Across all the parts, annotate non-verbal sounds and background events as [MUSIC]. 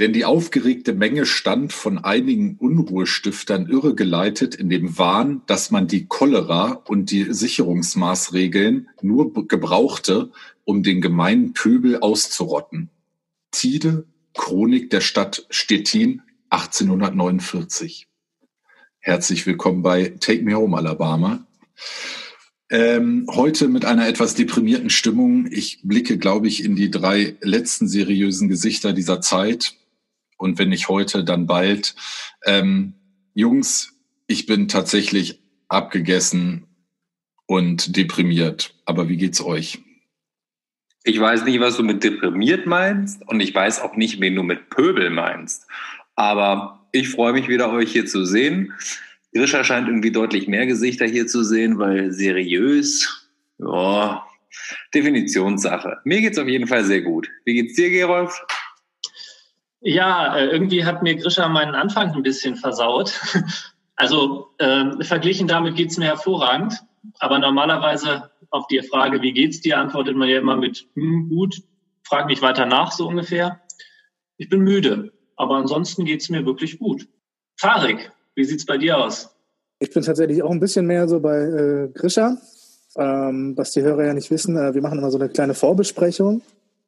Denn die aufgeregte Menge stand von einigen Unruhestiftern irregeleitet in dem Wahn, dass man die Cholera und die Sicherungsmaßregeln nur gebrauchte, um den gemeinen Pöbel auszurotten. Tide, Chronik der Stadt Stettin, 1849. Herzlich willkommen bei Take Me Home, Alabama. Ähm, heute mit einer etwas deprimierten Stimmung. Ich blicke, glaube ich, in die drei letzten seriösen Gesichter dieser Zeit und wenn nicht heute, dann bald. Ähm, Jungs, ich bin tatsächlich abgegessen und deprimiert. Aber wie geht's euch? Ich weiß nicht, was du mit deprimiert meinst und ich weiß auch nicht, wen du mit Pöbel meinst. Aber ich freue mich wieder, euch hier zu sehen. Grisha scheint irgendwie deutlich mehr Gesichter hier zu sehen, weil seriös, ja, Definitionssache. Mir geht's auf jeden Fall sehr gut. Wie geht's dir, Gerolf? Ja, äh, irgendwie hat mir Grisha meinen Anfang ein bisschen versaut. [LAUGHS] Also äh, verglichen damit geht's mir hervorragend. Aber normalerweise auf die Frage, wie geht's dir, antwortet man ja immer mit hm, gut, frag mich weiter nach, so ungefähr. Ich bin müde, aber ansonsten geht's mir wirklich gut. Farik, wie sieht's bei dir aus? Ich bin tatsächlich auch ein bisschen mehr so bei äh, Grisha. Ähm, was die Hörer ja nicht wissen, äh, wir machen immer so eine kleine Vorbesprechung.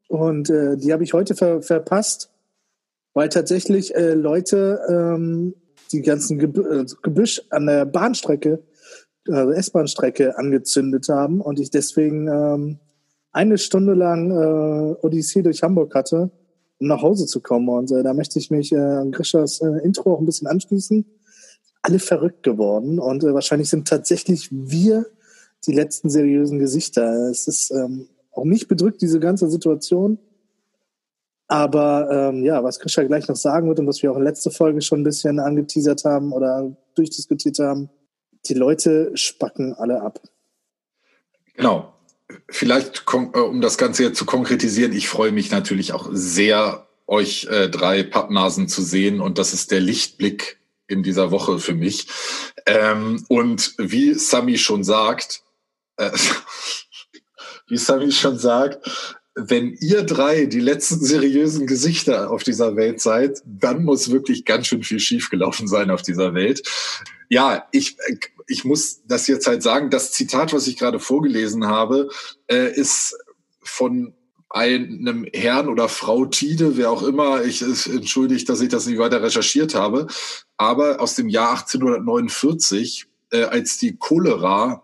Und äh, die habe ich heute ver verpasst weil tatsächlich äh, Leute ähm, die ganzen äh, Gebüsch an der Bahnstrecke, also S-Bahn-Strecke angezündet haben und ich deswegen ähm, eine Stunde lang äh, Odyssee durch Hamburg hatte, um nach Hause zu kommen. Und äh, da möchte ich mich äh, an Grischers äh, Intro auch ein bisschen anschließen. Alle verrückt geworden und äh, wahrscheinlich sind tatsächlich wir die letzten seriösen Gesichter. Es ist ähm, auch mich bedrückt diese ganze Situation. Aber ähm, ja, was Krischer gleich noch sagen wird und was wir auch in letzter Folge schon ein bisschen angeteasert haben oder durchdiskutiert haben, die Leute spacken alle ab. Genau. Vielleicht, äh, um das Ganze jetzt zu konkretisieren, ich freue mich natürlich auch sehr, euch äh, drei Pappnasen zu sehen und das ist der Lichtblick in dieser Woche für mich. Ähm, und wie Sami schon sagt, äh, [LAUGHS] wie Sami schon sagt, wenn ihr drei die letzten seriösen Gesichter auf dieser Welt seid, dann muss wirklich ganz schön viel schiefgelaufen sein auf dieser Welt. Ja, ich, ich muss das jetzt halt sagen. Das Zitat, was ich gerade vorgelesen habe, äh, ist von einem Herrn oder Frau Tide, wer auch immer, ich entschuldige, dass ich das nicht weiter recherchiert habe, aber aus dem Jahr 1849, äh, als die Cholera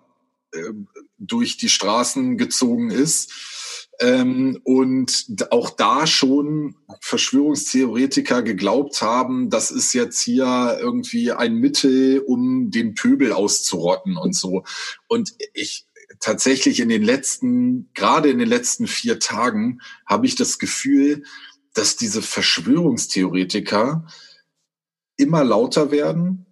äh, durch die Straßen gezogen ist, ähm, und auch da schon Verschwörungstheoretiker geglaubt haben, das ist jetzt hier irgendwie ein Mittel, um den Pöbel auszurotten und so. Und ich tatsächlich in den letzten, gerade in den letzten vier Tagen, habe ich das Gefühl, dass diese Verschwörungstheoretiker immer lauter werden,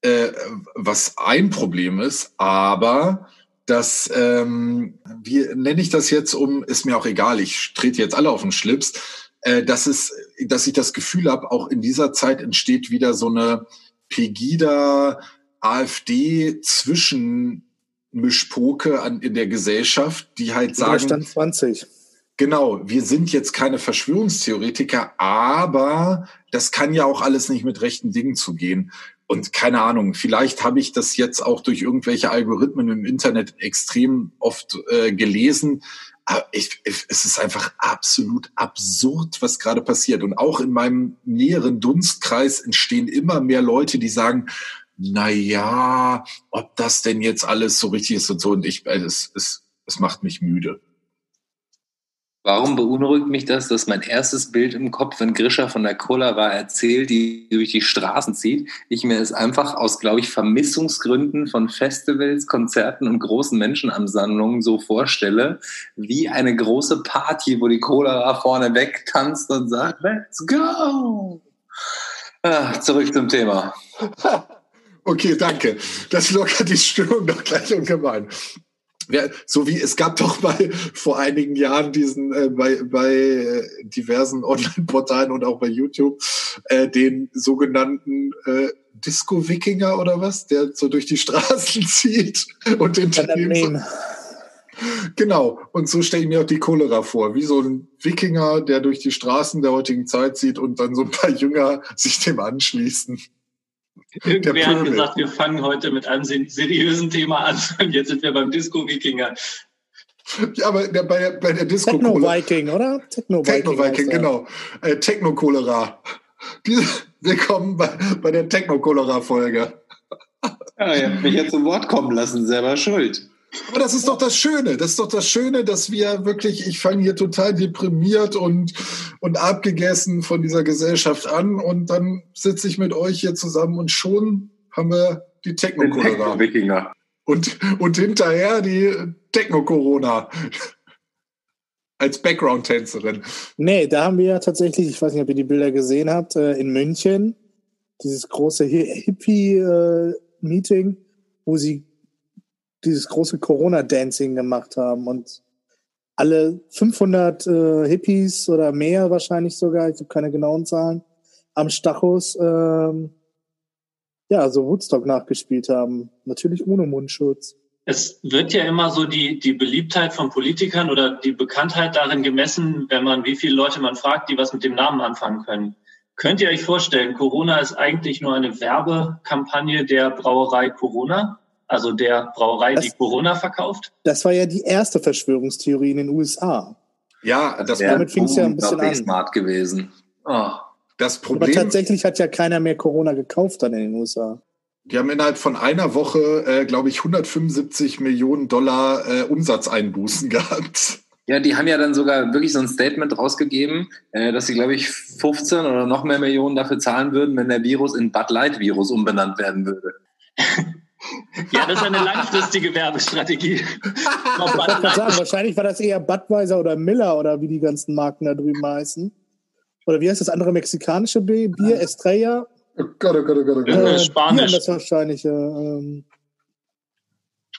äh, was ein Problem ist, aber dass, ähm, wie nenne ich das jetzt um, ist mir auch egal, ich trete jetzt alle auf den Schlips, äh, dass es, dass ich das Gefühl habe, auch in dieser Zeit entsteht wieder so eine Pegida AfD Zwischenmischpoke an, in der Gesellschaft, die halt sagen. Stand 20. Genau, wir sind jetzt keine Verschwörungstheoretiker, aber das kann ja auch alles nicht mit rechten Dingen zugehen. Und keine Ahnung, vielleicht habe ich das jetzt auch durch irgendwelche Algorithmen im Internet extrem oft äh, gelesen. Aber ich, ich, es ist einfach absolut absurd, was gerade passiert. Und auch in meinem näheren Dunstkreis entstehen immer mehr Leute, die sagen, na ja, ob das denn jetzt alles so richtig ist und so. Und ich, äh, es, es, es macht mich müde. Warum beunruhigt mich das, dass mein erstes Bild im Kopf, wenn Grisha von der Cholera erzählt, die durch die Straßen zieht, ich mir es einfach aus, glaube ich, Vermissungsgründen von Festivals, Konzerten und großen Menschenansammlungen so vorstelle, wie eine große Party, wo die Cholera vorne weg tanzt und sagt, let's go! Ah, zurück zum Thema. [LAUGHS] Okay, danke. Das lockert die Stimmung doch gleich ungemein so wie es gab doch mal [LAUGHS] vor einigen Jahren diesen äh, bei, bei äh, diversen [LAUGHS] Online-Portalen und auch bei YouTube äh, den sogenannten äh, Disco-Wikinger oder was, der so durch die [LAUGHS] Straßen zieht und den Phänomen. Genau, und so stelle ich mir auch die Cholera vor, wie so ein Wikinger, der durch die Straßen der heutigen Zeit zieht und dann so ein paar Jünger sich dem anschließen. Irgendwer hat gesagt, wir fangen heute mit einem seriösen Thema an und jetzt sind wir beim Disco-Wikinger. Ja, aber der, bei, bei der Disco Techno-Viking, oder? Techno-Viking, Techno genau. Äh, Techno-Cholera. Willkommen bei, bei der Techno-Cholera-Folge. Ja, ihr habt mich jetzt zum Wort kommen lassen, selber schuld. Aber das ist doch das Schöne. Das ist doch das Schöne, dass wir wirklich, ich fange hier total deprimiert und, und abgegessen von dieser Gesellschaft an und dann sitze ich mit euch hier zusammen und schon haben wir die Techno-Cholera. Techno und, und hinterher die Techno-Corona. Als Background-Tänzerin. Nee, da haben wir ja tatsächlich, ich weiß nicht, ob ihr die Bilder gesehen habt, äh, in München, dieses große Hippie-Meeting, äh, wo sie dieses große Corona-Dancing gemacht haben und alle 500 äh, Hippies oder mehr wahrscheinlich sogar, ich habe keine genauen Zahlen, am Stachus ähm, ja, so Woodstock nachgespielt haben. Natürlich ohne Mundschutz. Es wird ja immer so die, die Beliebtheit von Politikern oder die Bekanntheit darin gemessen, wenn man, wie viele Leute man fragt, die was mit dem Namen anfangen können. Könnt ihr euch vorstellen, Corona ist eigentlich nur eine Werbekampagne der Brauerei Corona? Also der Brauerei, das, die Corona verkauft? Das war ja die erste Verschwörungstheorie in den USA. Ja, das damit fing es ja ein bisschen an. smart gewesen. Oh. Das Problem. Aber tatsächlich hat ja keiner mehr Corona gekauft dann in den USA. Die haben innerhalb von einer Woche, äh, glaube ich, 175 Millionen Dollar äh, Umsatzeinbußen [LAUGHS] gehabt. Ja, die haben ja dann sogar wirklich so ein Statement rausgegeben, äh, dass sie, glaube ich, 15 oder noch mehr Millionen dafür zahlen würden, wenn der Virus in Bud Light Virus umbenannt werden würde. [LAUGHS] ja, das ist eine langfristige Werbestrategie. sagen, wahrscheinlich war das eher Budweiser oder Miller oder wie die ganzen Marken da drüben heißen. Oder wie heißt das andere mexikanische Bier? Estrella? Oh Gott, oh Gott, oh Gott, oh Gott. Äh, Spanisch. das wahrscheinlich. Äh,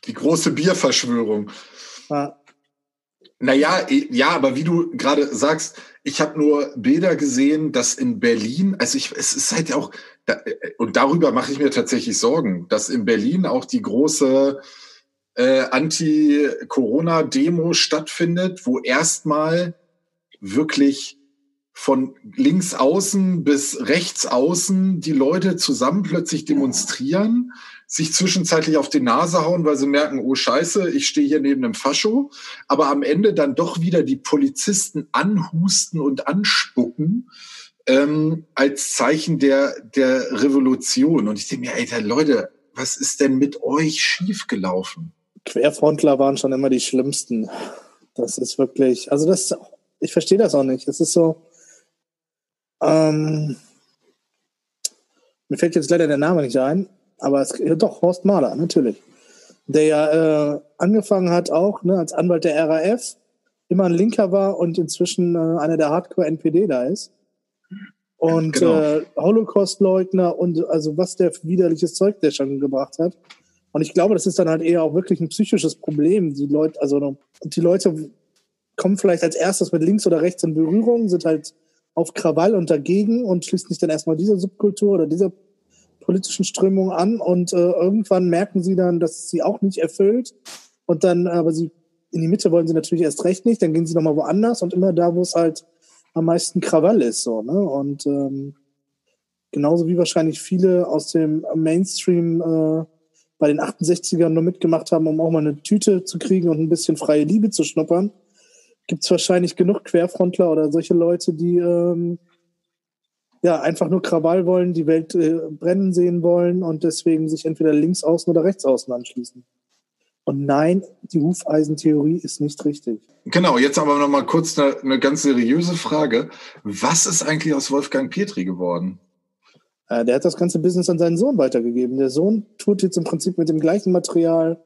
die große Bierverschwörung. Ja. Naja, ja, aber wie du gerade sagst, ich habe nur Bilder gesehen, dass in Berlin, also ich, es ist halt auch, und darüber mache ich mir tatsächlich Sorgen, dass in Berlin auch die große äh, Anti-Corona-Demo stattfindet, wo erstmal wirklich von links außen bis rechts außen die Leute zusammen plötzlich demonstrieren, sich zwischenzeitlich auf die Nase hauen, weil sie merken, oh Scheiße, ich stehe hier neben einem Fascho, aber am Ende dann doch wieder die Polizisten anhusten und anspucken ähm, als Zeichen der, der Revolution. Und ich denke mir, Alter, Leute, was ist denn mit euch schiefgelaufen? Querfrontler waren schon immer die schlimmsten. Das ist wirklich, also das, ich verstehe das auch nicht. Es ist so, ähm, mir fällt jetzt leider der Name nicht ein, aber es, ja, doch, Horst Mahler, natürlich. Der ja äh, angefangen hat auch ne, als Anwalt der RAF, immer ein Linker war und inzwischen äh, einer der Hardcore-NPD da ist. Und genau. äh, Holocaust-Leugner und also was der widerliches Zeug der schon gebracht hat. Und ich glaube, das ist dann halt eher auch wirklich ein psychisches Problem. Die Leute, also die Leute kommen vielleicht als erstes mit links oder rechts in Berührung, sind halt auf Krawall und dagegen und schließen sich dann erstmal dieser Subkultur oder dieser politischen Strömung an und äh, irgendwann merken sie dann, dass sie auch nicht erfüllt und dann, aber sie in die Mitte wollen sie natürlich erst recht nicht, dann gehen sie nochmal woanders und immer da, wo es halt am meisten Krawall ist, so, ne? Und ähm, genauso wie wahrscheinlich viele aus dem Mainstream äh, bei den 68ern nur mitgemacht haben, um auch mal eine Tüte zu kriegen und ein bisschen freie Liebe zu schnuppern, gibt es wahrscheinlich genug Querfrontler oder solche Leute, die ähm, ja einfach nur Krawall wollen, die Welt äh, brennen sehen wollen und deswegen sich entweder links außen oder rechts außen anschließen. Und nein, die Hufeisentheorie ist nicht richtig. Genau, jetzt aber noch mal kurz eine, eine ganz seriöse Frage. Was ist eigentlich aus Wolfgang Petri geworden? Äh, der hat das ganze Business an seinen Sohn weitergegeben. Der Sohn tut jetzt im Prinzip mit dem gleichen Material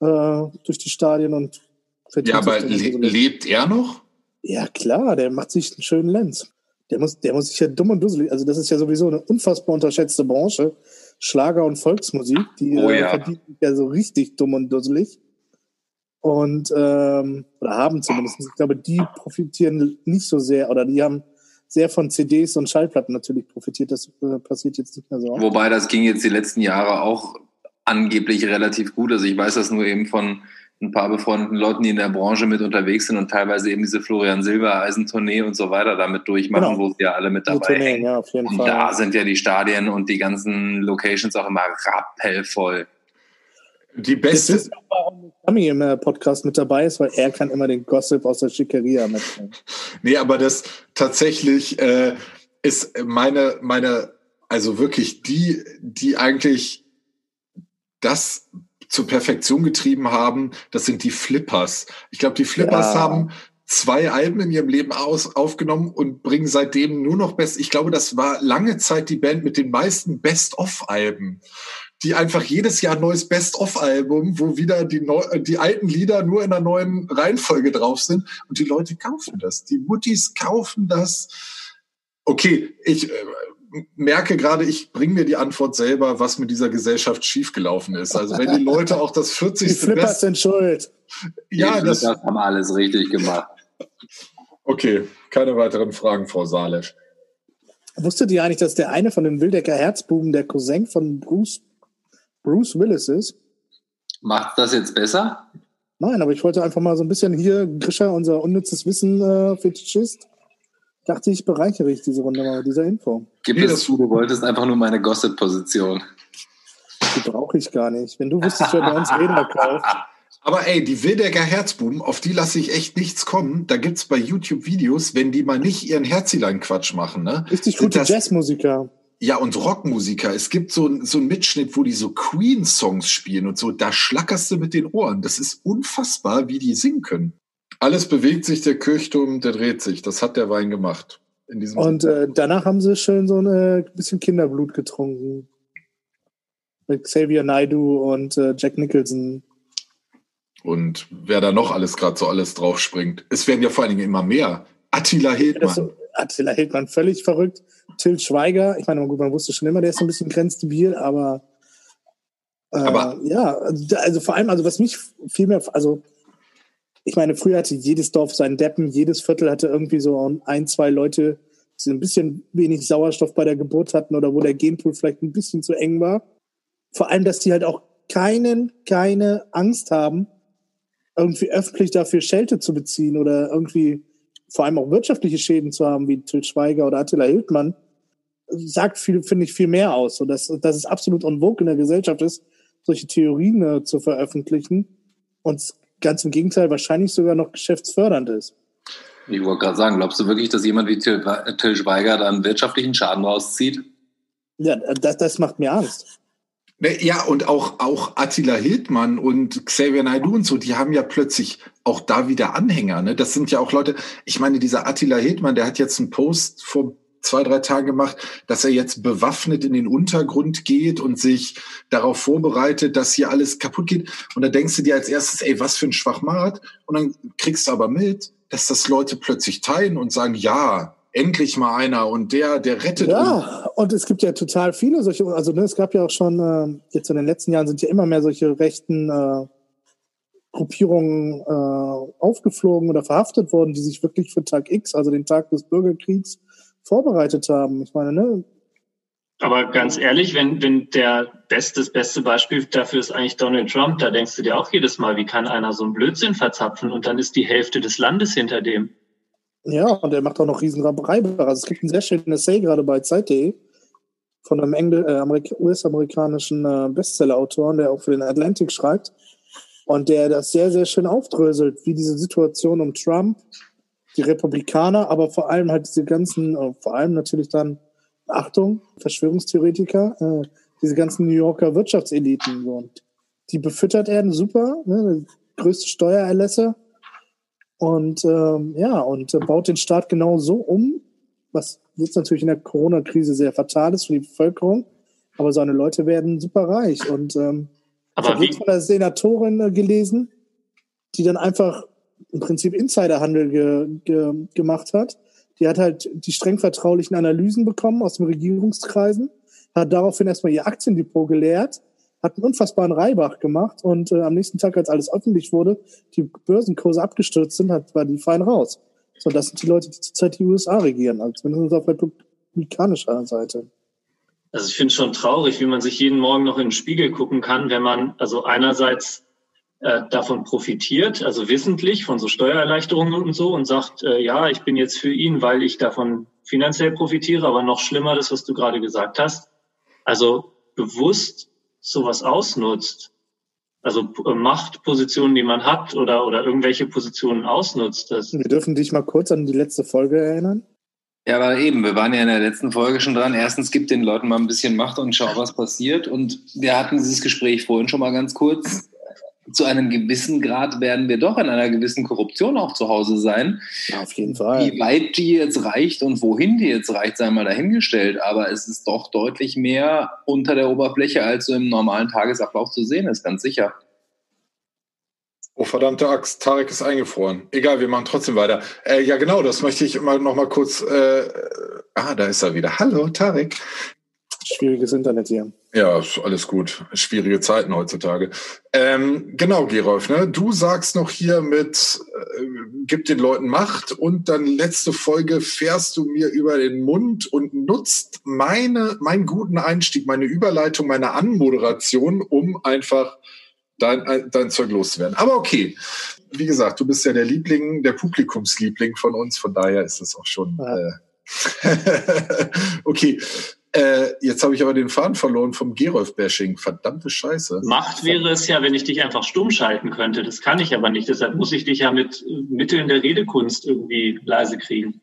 äh, durch die Stadien und ja, aber le lebt er noch? Ja, klar, der macht sich einen schönen Lenz. Der muss, der muss sich ja dumm und dusselig, also das ist ja sowieso eine unfassbar unterschätzte Branche. Schlager und Volksmusik, die oh, äh, ja. verdienen ja so richtig dumm und dusselig. Und, ähm, oder haben zumindest. Ich glaube, die profitieren nicht so sehr, oder die haben sehr von CDs und Schallplatten natürlich profitiert. Das äh, passiert jetzt nicht mehr so. Wobei das ging jetzt die letzten Jahre auch angeblich relativ gut. Also ich weiß das nur eben von ein paar befreundeten Leuten, die in der Branche mit unterwegs sind und teilweise eben diese Florian Silbereisen-Tournee und so weiter damit durchmachen, genau. wo sie ja alle mit dabei Tournee, Ja, auf jeden und Fall. da sind ja die Stadien und die ganzen Locations auch immer rappellvoll. Die beste. Ist Tommy im äh, Podcast mit dabei ist, weil er kann immer den Gossip aus der Schickeria mitnehmen. [LAUGHS] Nee, aber das tatsächlich äh, ist meine, meine, also wirklich die, die eigentlich das zur Perfektion getrieben haben, das sind die Flippers. Ich glaube, die Flippers ja. haben zwei Alben in ihrem Leben aus, aufgenommen und bringen seitdem nur noch Best. Ich glaube, das war lange Zeit die Band mit den meisten Best-of-Alben die einfach jedes Jahr ein neues Best-of-Album, wo wieder die, neu, die alten Lieder nur in einer neuen Reihenfolge drauf sind und die Leute kaufen das. Die Muttis kaufen das. Okay, ich äh, merke gerade, ich bringe mir die Antwort selber, was mit dieser Gesellschaft schiefgelaufen ist. Also wenn die Leute auch das 40. Die Flippers Best sind schuld. Ja, die das haben alles richtig gemacht. Okay, keine weiteren Fragen, Frau Salesch. Wusstet ihr eigentlich, dass der eine von den Wildecker Herzbuben der Cousin von Bruce Bruce Willis ist. Macht das jetzt besser? Nein, aber ich wollte einfach mal so ein bisschen hier, Grisha, unser unnützes Wissen äh, Fetischist, dachte ich, bereichere ich diese Runde mal mit dieser Info. Gib es zu, du wolltest einfach nur meine Gossip-Position. Die brauche ich gar nicht. Wenn du wüsstest, wer bei uns Räder kauft. [LAUGHS] Aber ey, die Wildecker Herzbuben, auf die lasse ich echt nichts kommen. Da gibt's bei YouTube Videos, wenn die mal nicht ihren Herzilein-Quatsch machen, ne? Richtig gute Jazzmusiker. Ja, und Rockmusiker. Es gibt so, so einen Mitschnitt, wo die so Queen-Songs spielen und so. Da schlackerst du mit den Ohren. Das ist unfassbar, wie die singen können. Alles bewegt sich, der Kirchturm, der dreht sich. Das hat der Wein gemacht. und äh, danach haben sie schön so ein äh, bisschen Kinderblut getrunken. Mit Xavier Naidu und äh, Jack Nicholson. Und wer da noch alles gerade so alles drauf springt. Es werden ja vor allen Dingen immer mehr. Attila Hildmann. Ja, Attila Hildmann völlig verrückt. Till Schweiger, ich meine, gut, man wusste schon immer, der ist so ein bisschen grenzdebil, aber, äh, aber ja, also vor allem, also was mich viel mehr, also ich meine, früher hatte jedes Dorf seinen Deppen, jedes Viertel hatte irgendwie so ein, zwei Leute, die ein bisschen wenig Sauerstoff bei der Geburt hatten oder wo der Genpool vielleicht ein bisschen zu eng war. Vor allem, dass die halt auch keinen, keine Angst haben, irgendwie öffentlich dafür Schelte zu beziehen oder irgendwie vor allem auch wirtschaftliche Schäden zu haben, wie Till Schweiger oder Attila Hildmann, sagt viel, finde ich, viel mehr aus. Und dass, dass es absolut vogue in der Gesellschaft ist, solche Theorien äh, zu veröffentlichen und ganz im Gegenteil wahrscheinlich sogar noch geschäftsfördernd ist. Ich wollte gerade sagen, glaubst du wirklich, dass jemand wie Till, Till Schweiger da einen wirtschaftlichen Schaden rauszieht? Ja, das, das macht mir Angst. Ne, ja, und auch, auch Attila Hildmann und Xavier Naidoo und so, die haben ja plötzlich auch da wieder Anhänger. Ne? Das sind ja auch Leute, ich meine, dieser Attila Hildmann, der hat jetzt einen Post vor zwei, drei Tagen gemacht, dass er jetzt bewaffnet in den Untergrund geht und sich darauf vorbereitet, dass hier alles kaputt geht. Und da denkst du dir als erstes, ey, was für ein Schwachmat. Und dann kriegst du aber mit, dass das Leute plötzlich teilen und sagen, ja, endlich mal einer und der, der rettet Ja, und es gibt ja total viele solche, also ne, es gab ja auch schon, äh, jetzt in den letzten Jahren sind ja immer mehr solche rechten äh, Gruppierungen äh, aufgeflogen oder verhaftet worden, die sich wirklich für Tag X, also den Tag des Bürgerkriegs, vorbereitet haben. Ich meine, ne? Aber ganz ehrlich, wenn, wenn der beste, das beste Beispiel dafür ist eigentlich Donald Trump, da denkst du dir auch jedes Mal, wie kann einer so einen Blödsinn verzapfen und dann ist die Hälfte des Landes hinter dem. Ja, und er macht auch noch riesen Also es gibt einen sehr schönen Essay gerade bei Zeit.de von einem äh, US-amerikanischen äh, Bestseller-Autoren, der auch für den Atlantic schreibt und der das sehr, sehr schön aufdröselt, wie diese Situation um Trump, die Republikaner, aber vor allem halt diese ganzen, äh, vor allem natürlich dann, Achtung, Verschwörungstheoretiker, äh, diese ganzen New Yorker Wirtschaftseliten. So. Und die befüttert er super, ne, größte Steuererlässe und ähm, ja, und äh, baut den Staat genau so um, was jetzt natürlich in der Corona-Krise sehr fatal ist für die Bevölkerung. Aber seine Leute werden super reich. Und ähm, aber ich habe von der Senatorin äh, gelesen, die dann einfach im Prinzip Insiderhandel ge, ge, gemacht hat. Die hat halt die streng vertraulichen Analysen bekommen aus den Regierungskreisen, hat daraufhin erstmal ihr Aktiendepot geleert hat einen unfassbaren Reibach gemacht und äh, am nächsten Tag, als alles öffentlich wurde, die Börsenkurse abgestürzt sind, hat, war die fein raus. So, das sind die Leute, die zurzeit die USA regieren, also zumindest auf republikanischer Seite. Also ich finde es schon traurig, wie man sich jeden Morgen noch in den Spiegel gucken kann, wenn man also einerseits äh, davon profitiert, also wissentlich von so Steuererleichterungen und so und sagt, äh, ja, ich bin jetzt für ihn, weil ich davon finanziell profitiere, aber noch schlimmer das, was du gerade gesagt hast. Also bewusst sowas ausnutzt, also äh, Machtpositionen, die man hat oder, oder irgendwelche Positionen ausnutzt. Das Wir dürfen dich mal kurz an die letzte Folge erinnern. Ja, aber eben, wir waren ja in der letzten Folge schon dran. Erstens gibt den Leuten mal ein bisschen Macht und schau, was passiert. Und wir hatten dieses Gespräch vorhin schon mal ganz kurz zu einem gewissen Grad werden wir doch in einer gewissen Korruption auch zu Hause sein. Ja, auf jeden Fall. Wie weit die jetzt reicht und wohin die jetzt reicht, sei mal dahingestellt. Aber es ist doch deutlich mehr unter der Oberfläche, als so im normalen Tagesablauf zu sehen ist, ganz sicher. Oh, verdammte Axt, Tarek ist eingefroren. Egal, wir machen trotzdem weiter. Äh, ja, genau, das möchte ich immer noch mal kurz. Äh, ah, da ist er wieder. Hallo, Tarek. Schwieriges Internet hier. Ja, alles gut. Schwierige Zeiten heutzutage. Ähm, genau, Gerolf, ne? Du sagst noch hier mit, äh, gib den Leuten Macht und dann letzte Folge fährst du mir über den Mund und nutzt meine, meinen guten Einstieg, meine Überleitung, meine Anmoderation, um einfach dein, dein Zeug loszuwerden. Aber okay. Wie gesagt, du bist ja der Liebling, der Publikumsliebling von uns, von daher ist das auch schon. Ja. Äh, [LAUGHS] okay. Äh, jetzt habe ich aber den Faden verloren vom Gerolf-Bashing. Verdammte Scheiße. Macht wäre es ja, wenn ich dich einfach stumm schalten könnte. Das kann ich aber nicht. Deshalb muss ich dich ja mit Mitteln der Redekunst irgendwie leise kriegen.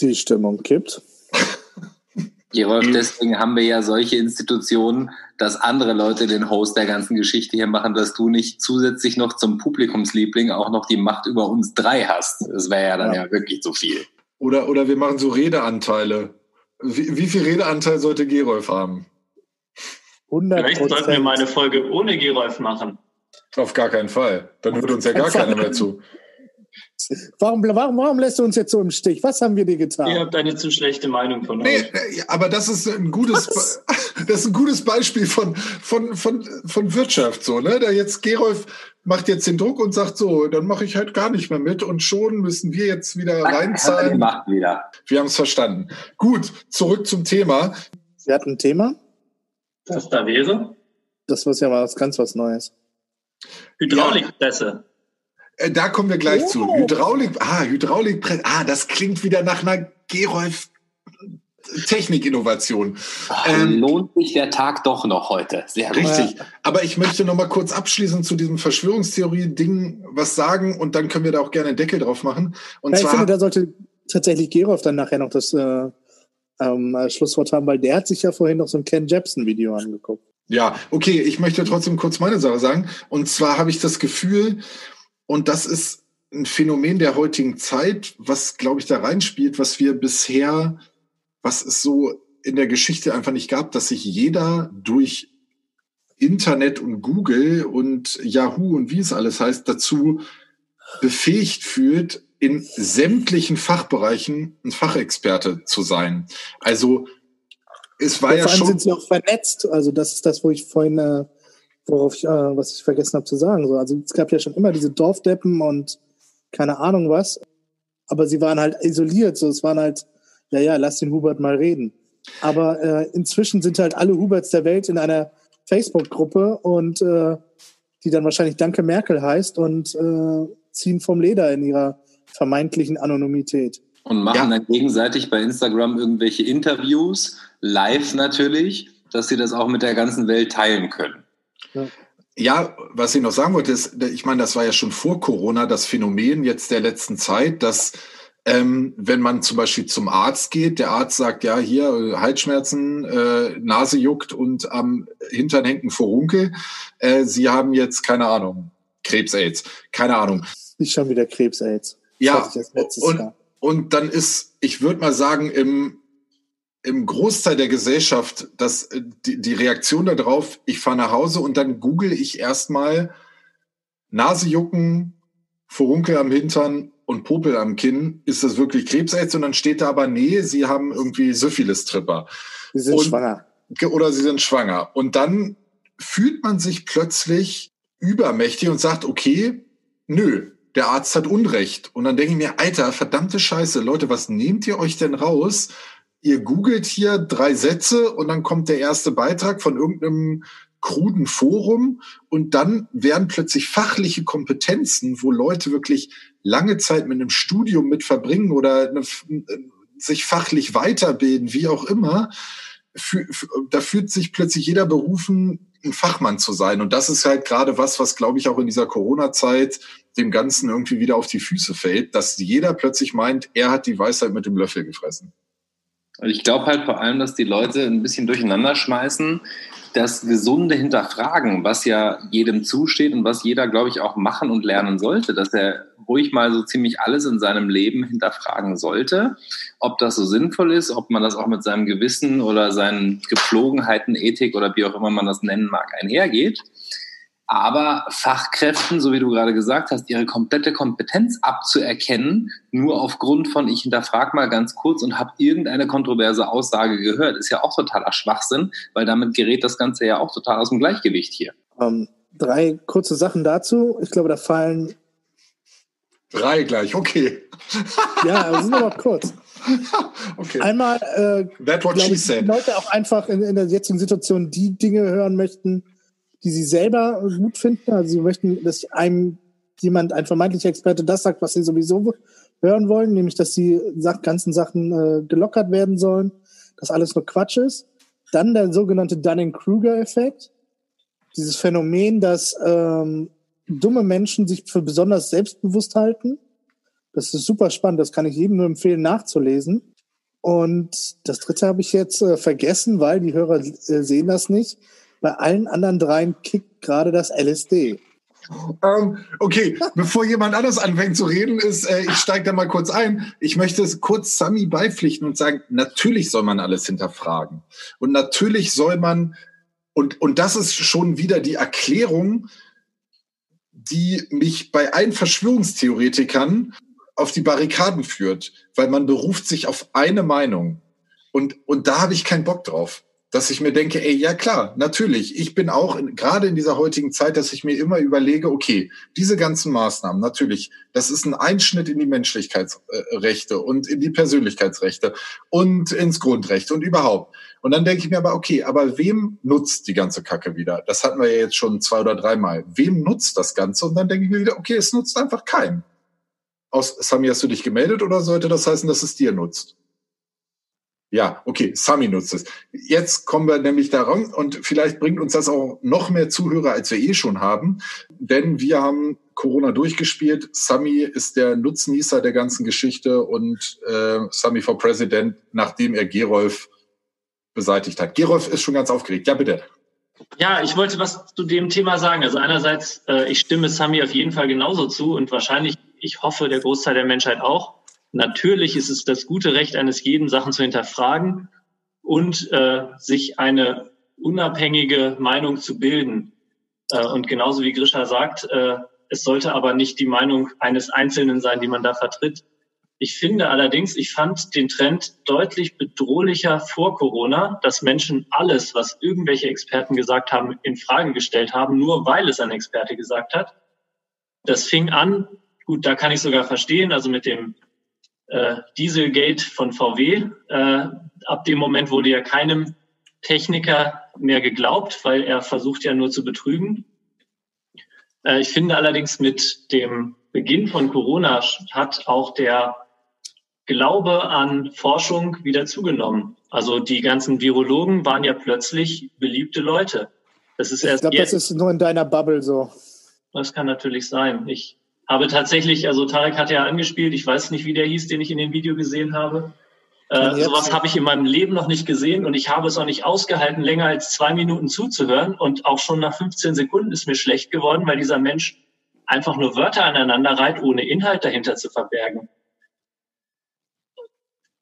Die Stimmung kippt. [LAUGHS] Gerolf, deswegen haben wir ja solche Institutionen, dass andere Leute den Host der ganzen Geschichte hier machen, dass du nicht zusätzlich noch zum Publikumsliebling auch noch die Macht über uns drei hast. Das wäre ja dann ja. ja wirklich zu viel. Oder, oder wir machen so Redeanteile. Wie, wie viel Redeanteil sollte Gerolf haben? 100%. Vielleicht sollten wir mal eine Folge ohne Gerolf machen. Auf gar keinen Fall. Dann hört uns ja gar keiner mehr zu. Warum, warum, warum lässt du uns jetzt so im Stich? Was haben wir dir getan? Ihr habt eine zu schlechte Meinung von nee, euch. aber das ist ein gutes, [LAUGHS] das ist ein gutes Beispiel von, von, von, von Wirtschaft, so, ne? Da jetzt Gerolf macht jetzt den Druck und sagt so, dann mache ich halt gar nicht mehr mit und schon müssen wir jetzt wieder reinzahlen. Macht wieder. Wir haben es verstanden. Gut, zurück zum Thema. Wir hatten ein Thema. Das da wäre? Das war ja mal was ganz was Neues. Hydraulikpresse. Ja. Äh, da kommen wir gleich oh. zu. Hydraulik, ah, Hydraulikpresse, ah, das klingt wieder nach einer Gerolf Technikinnovation. Ähm, lohnt sich der Tag doch noch heute. Sehr richtig. Ja. Aber ich möchte noch mal kurz abschließend zu diesem Verschwörungstheorie-Ding was sagen und dann können wir da auch gerne einen Deckel drauf machen. Und ja, zwar, ich finde, da sollte tatsächlich Gerolf dann nachher noch das äh, ähm, Schlusswort haben, weil der hat sich ja vorhin noch so ein Ken Jepsen-Video angeguckt. Ja, okay, ich möchte trotzdem kurz meine Sache sagen. Und zwar habe ich das Gefühl, und das ist ein Phänomen der heutigen Zeit, was, glaube ich, da reinspielt, was wir bisher, was es so in der Geschichte einfach nicht gab, dass sich jeder durch Internet und Google und Yahoo und wie es alles heißt, dazu befähigt fühlt, in sämtlichen Fachbereichen ein Fachexperte zu sein. Also es war ja, ja schon. sind sie auch vernetzt. Also das ist das, wo ich vorhin äh, worauf ich, äh, was ich vergessen habe zu sagen. So, also es gab ja schon immer diese Dorfdeppen und keine Ahnung was, aber sie waren halt isoliert. So, es waren halt, ja, ja, lass den Hubert mal reden. Aber äh, inzwischen sind halt alle Huberts der Welt in einer Facebook-Gruppe und äh, die dann wahrscheinlich Danke Merkel heißt und äh, ziehen vom Leder in ihrer vermeintlichen Anonymität. Und machen ja. dann gegenseitig bei Instagram irgendwelche Interviews, live natürlich, dass sie das auch mit der ganzen Welt teilen können. Ja. Ja, was ich noch sagen wollte, ist, ich meine, das war ja schon vor Corona das Phänomen jetzt der letzten Zeit, dass ähm, wenn man zum Beispiel zum Arzt geht, der Arzt sagt, ja, hier Halsschmerzen, äh, Nase juckt und am Hintern hängt ein Vorunkel. Äh, Sie haben jetzt, keine Ahnung, Krebs-Aids. Keine Ahnung. Nicht schon wieder Krebs-Aids. Ja, und, und dann ist, ich würde mal sagen, im im Großteil der Gesellschaft, dass äh, die, die Reaktion darauf, ich fahre nach Hause und dann google ich erstmal Nase jucken, Furunkel am Hintern und Popel am Kinn, ist das wirklich Krebsaids? Und dann steht da aber, nee, sie haben irgendwie Syphilis-Tripper. Sie sind und, schwanger. Oder sie sind schwanger. Und dann fühlt man sich plötzlich übermächtig und sagt, okay, nö, der Arzt hat Unrecht. Und dann denke ich mir, Alter, verdammte Scheiße, Leute, was nehmt ihr euch denn raus, ihr googelt hier drei Sätze und dann kommt der erste Beitrag von irgendeinem kruden Forum und dann werden plötzlich fachliche Kompetenzen, wo Leute wirklich lange Zeit mit einem Studium mit verbringen oder eine, sich fachlich weiterbilden, wie auch immer, für, für, da fühlt sich plötzlich jeder berufen, ein Fachmann zu sein. Und das ist halt gerade was, was glaube ich auch in dieser Corona-Zeit dem Ganzen irgendwie wieder auf die Füße fällt, dass jeder plötzlich meint, er hat die Weisheit mit dem Löffel gefressen. Ich glaube halt vor allem, dass die Leute ein bisschen durcheinander schmeißen, das gesunde Hinterfragen, was ja jedem zusteht und was jeder, glaube ich, auch machen und lernen sollte, dass er ruhig mal so ziemlich alles in seinem Leben hinterfragen sollte, ob das so sinnvoll ist, ob man das auch mit seinem Gewissen oder seinen Gepflogenheiten, Ethik oder wie auch immer man das nennen mag, einhergeht aber Fachkräften, so wie du gerade gesagt hast, ihre komplette Kompetenz abzuerkennen, nur aufgrund von, ich hinterfrage mal ganz kurz und habe irgendeine kontroverse Aussage gehört, ist ja auch totaler Schwachsinn, weil damit gerät das Ganze ja auch total aus dem Gleichgewicht hier. Ähm, drei kurze Sachen dazu. Ich glaube, da fallen. Drei gleich, okay. [LAUGHS] ja, aber sind aber kurz. [LAUGHS] okay. Einmal, äh, That what she ich, die Leute auch einfach in, in der jetzigen Situation die Dinge hören möchten, die sie selber gut finden. Also sie möchten, dass einem jemand, ein vermeintlicher Experte, das sagt, was sie sowieso hören wollen, nämlich dass die ganzen Sachen äh, gelockert werden sollen, dass alles nur Quatsch ist. Dann der sogenannte Dunning-Kruger-Effekt. Dieses Phänomen, dass ähm, dumme Menschen sich für besonders selbstbewusst halten. Das ist super spannend, das kann ich jedem nur empfehlen nachzulesen. Und das dritte habe ich jetzt äh, vergessen, weil die Hörer äh, sehen das nicht. Bei allen anderen dreien kickt gerade das LSD. Ähm, okay, [LAUGHS] bevor jemand anders anfängt zu reden, ist, äh, ich steige da mal kurz ein. Ich möchte es kurz Sami beipflichten und sagen, natürlich soll man alles hinterfragen. Und natürlich soll man, und, und das ist schon wieder die Erklärung, die mich bei allen Verschwörungstheoretikern auf die Barrikaden führt, weil man beruft sich auf eine Meinung. Und, und da habe ich keinen Bock drauf dass ich mir denke, ey, ja klar, natürlich. Ich bin auch in, gerade in dieser heutigen Zeit, dass ich mir immer überlege, okay, diese ganzen Maßnahmen, natürlich, das ist ein Einschnitt in die Menschlichkeitsrechte und in die Persönlichkeitsrechte und ins Grundrecht und überhaupt. Und dann denke ich mir aber, okay, aber wem nutzt die ganze Kacke wieder? Das hatten wir ja jetzt schon zwei oder dreimal. Wem nutzt das Ganze? Und dann denke ich mir wieder, okay, es nutzt einfach keinem. Aus, Sami, hast du dich gemeldet oder sollte das heißen, dass es dir nutzt? Ja, okay, Sami nutzt es. Jetzt kommen wir nämlich daran und vielleicht bringt uns das auch noch mehr Zuhörer, als wir eh schon haben, denn wir haben Corona durchgespielt. Sami ist der Nutznießer der ganzen Geschichte und äh, Sami for President, nachdem er Gerolf beseitigt hat. Gerolf ist schon ganz aufgeregt. Ja, bitte. Ja, ich wollte was zu dem Thema sagen. Also einerseits, äh, ich stimme Sami auf jeden Fall genauso zu und wahrscheinlich, ich hoffe, der Großteil der Menschheit auch. Natürlich ist es das gute Recht eines jeden, Sachen zu hinterfragen und äh, sich eine unabhängige Meinung zu bilden. Äh, und genauso wie Grisha sagt, äh, es sollte aber nicht die Meinung eines Einzelnen sein, die man da vertritt. Ich finde allerdings, ich fand den Trend deutlich bedrohlicher vor Corona, dass Menschen alles, was irgendwelche Experten gesagt haben, in Frage gestellt haben, nur weil es ein Experte gesagt hat. Das fing an, gut, da kann ich sogar verstehen, also mit dem äh, Dieselgate von VW. Äh, ab dem Moment wurde ja keinem Techniker mehr geglaubt, weil er versucht ja nur zu betrügen. Äh, ich finde allerdings mit dem Beginn von Corona hat auch der Glaube an Forschung wieder zugenommen. Also die ganzen Virologen waren ja plötzlich beliebte Leute. Das ist erst ich glaube, das ist nur in deiner Bubble so. Das kann natürlich sein. Ich habe tatsächlich, also Tarek hat ja angespielt, ich weiß nicht, wie der hieß, den ich in dem Video gesehen habe. Äh, sowas habe ich in meinem Leben noch nicht gesehen und ich habe es auch nicht ausgehalten, länger als zwei Minuten zuzuhören. Und auch schon nach 15 Sekunden ist mir schlecht geworden, weil dieser Mensch einfach nur Wörter aneinander reiht, ohne Inhalt dahinter zu verbergen.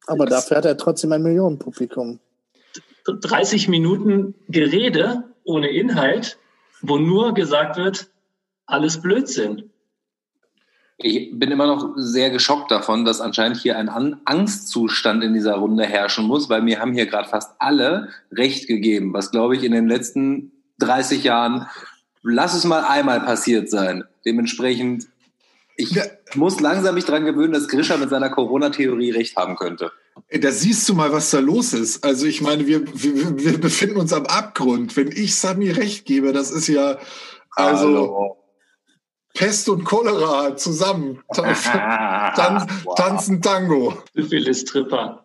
Aber das dafür hat er trotzdem ein Millionenpublikum. 30 Minuten Gerede ohne Inhalt, wo nur gesagt wird, alles Blödsinn. Ich bin immer noch sehr geschockt davon, dass anscheinend hier ein Angstzustand in dieser Runde herrschen muss, weil mir haben hier gerade fast alle Recht gegeben, was glaube ich in den letzten 30 Jahren, lass es mal einmal passiert sein. Dementsprechend, ich ja. muss langsam mich dran gewöhnen, dass Grisha mit seiner Corona-Theorie recht haben könnte. Da siehst du mal, was da los ist. Also ich meine, wir, wir, wir befinden uns am Abgrund. Wenn ich Sami recht gebe, das ist ja also Hallo. Pest und Cholera zusammen. Tan [LAUGHS] wow. Tanzen Tango. Syphilis-Tripper.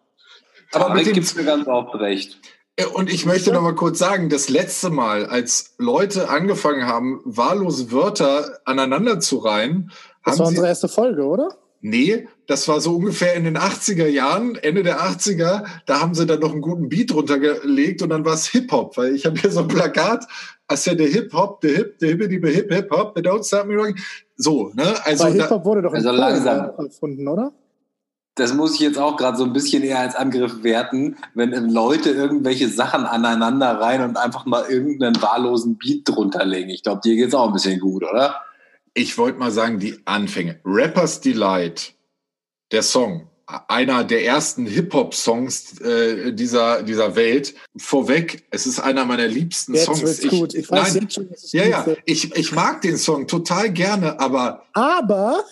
Aber mit dem gibt's mir ganz oft recht. Äh, und ich möchte noch mal kurz sagen, das letzte Mal, als Leute angefangen haben, wahllose Wörter aneinander zu reihen, das war unsere erste Folge, oder? Nee, das war so ungefähr in den 80er Jahren, Ende der 80er, da haben sie dann noch einen guten Beat runtergelegt und dann war es Hip-Hop, weil ich habe hier so ein Plakat, als ja der Hip-Hop, der Hip, der Hippity, der Hip, Hip-Hop, der Don't Stop Me Wrong. So, ne? Also, Hip-Hop wurde doch also langsam erfunden, oder? Das muss ich jetzt auch gerade so ein bisschen eher als Angriff werten, wenn Leute irgendwelche Sachen aneinander rein und einfach mal irgendeinen wahllosen Beat drunter legen. Ich glaube, dir geht's auch ein bisschen gut, oder? Ich wollte mal sagen, die Anfänge. Rappers Delight, der Song, einer der ersten Hip-Hop-Songs äh, dieser, dieser Welt. Vorweg, es ist einer meiner liebsten jetzt Songs. Wird's ich, gut. Ich weiß nein, jetzt schon, ja, ja, ich, ich mag den Song total gerne, aber. Aber.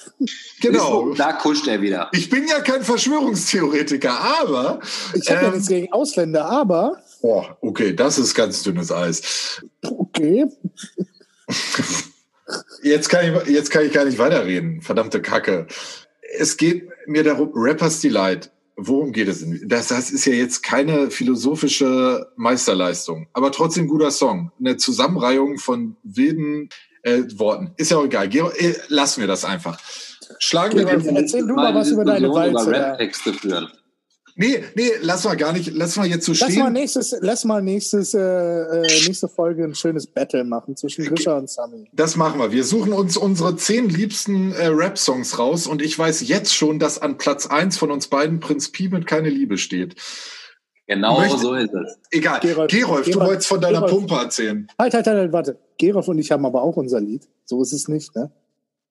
Genau. Da kuscht er wieder. Ich bin ja kein Verschwörungstheoretiker, aber. Ich habe ähm, ja nichts gegen Ausländer, aber. Boah, okay, das ist ganz dünnes Eis. Okay. [LAUGHS] Jetzt kann ich, jetzt kann ich gar nicht weiterreden. Verdammte Kacke. Es geht mir darum, Rappers Delight. Worum geht es denn? Das, das ist ja jetzt keine philosophische Meisterleistung, aber trotzdem guter Song. Eine Zusammenreihung von wilden äh, Worten. Ist ja auch egal. Geh, äh, lassen wir das einfach. Schlagen wir mal. Erzähl du mal was über deine Walze. Über Rap-Texte führen. Nee, nee, lass mal gar nicht, lass mal jetzt so stehen. Lass mal nächstes, lass mal nächstes, äh, äh, nächste Folge ein schönes Battle machen zwischen Grisha und Sammy. Das machen wir. Wir suchen uns unsere zehn liebsten äh, Rap-Songs raus und ich weiß jetzt schon, dass an Platz eins von uns beiden Prinz Pi mit keine Liebe steht. Genau möchte, so ist es. Egal. Gerolf, Gerolf du wolltest von deiner Gerolf. Pumpe erzählen. Halt, halt, halt, halt, warte. Gerolf und ich haben aber auch unser Lied. So ist es nicht, ne?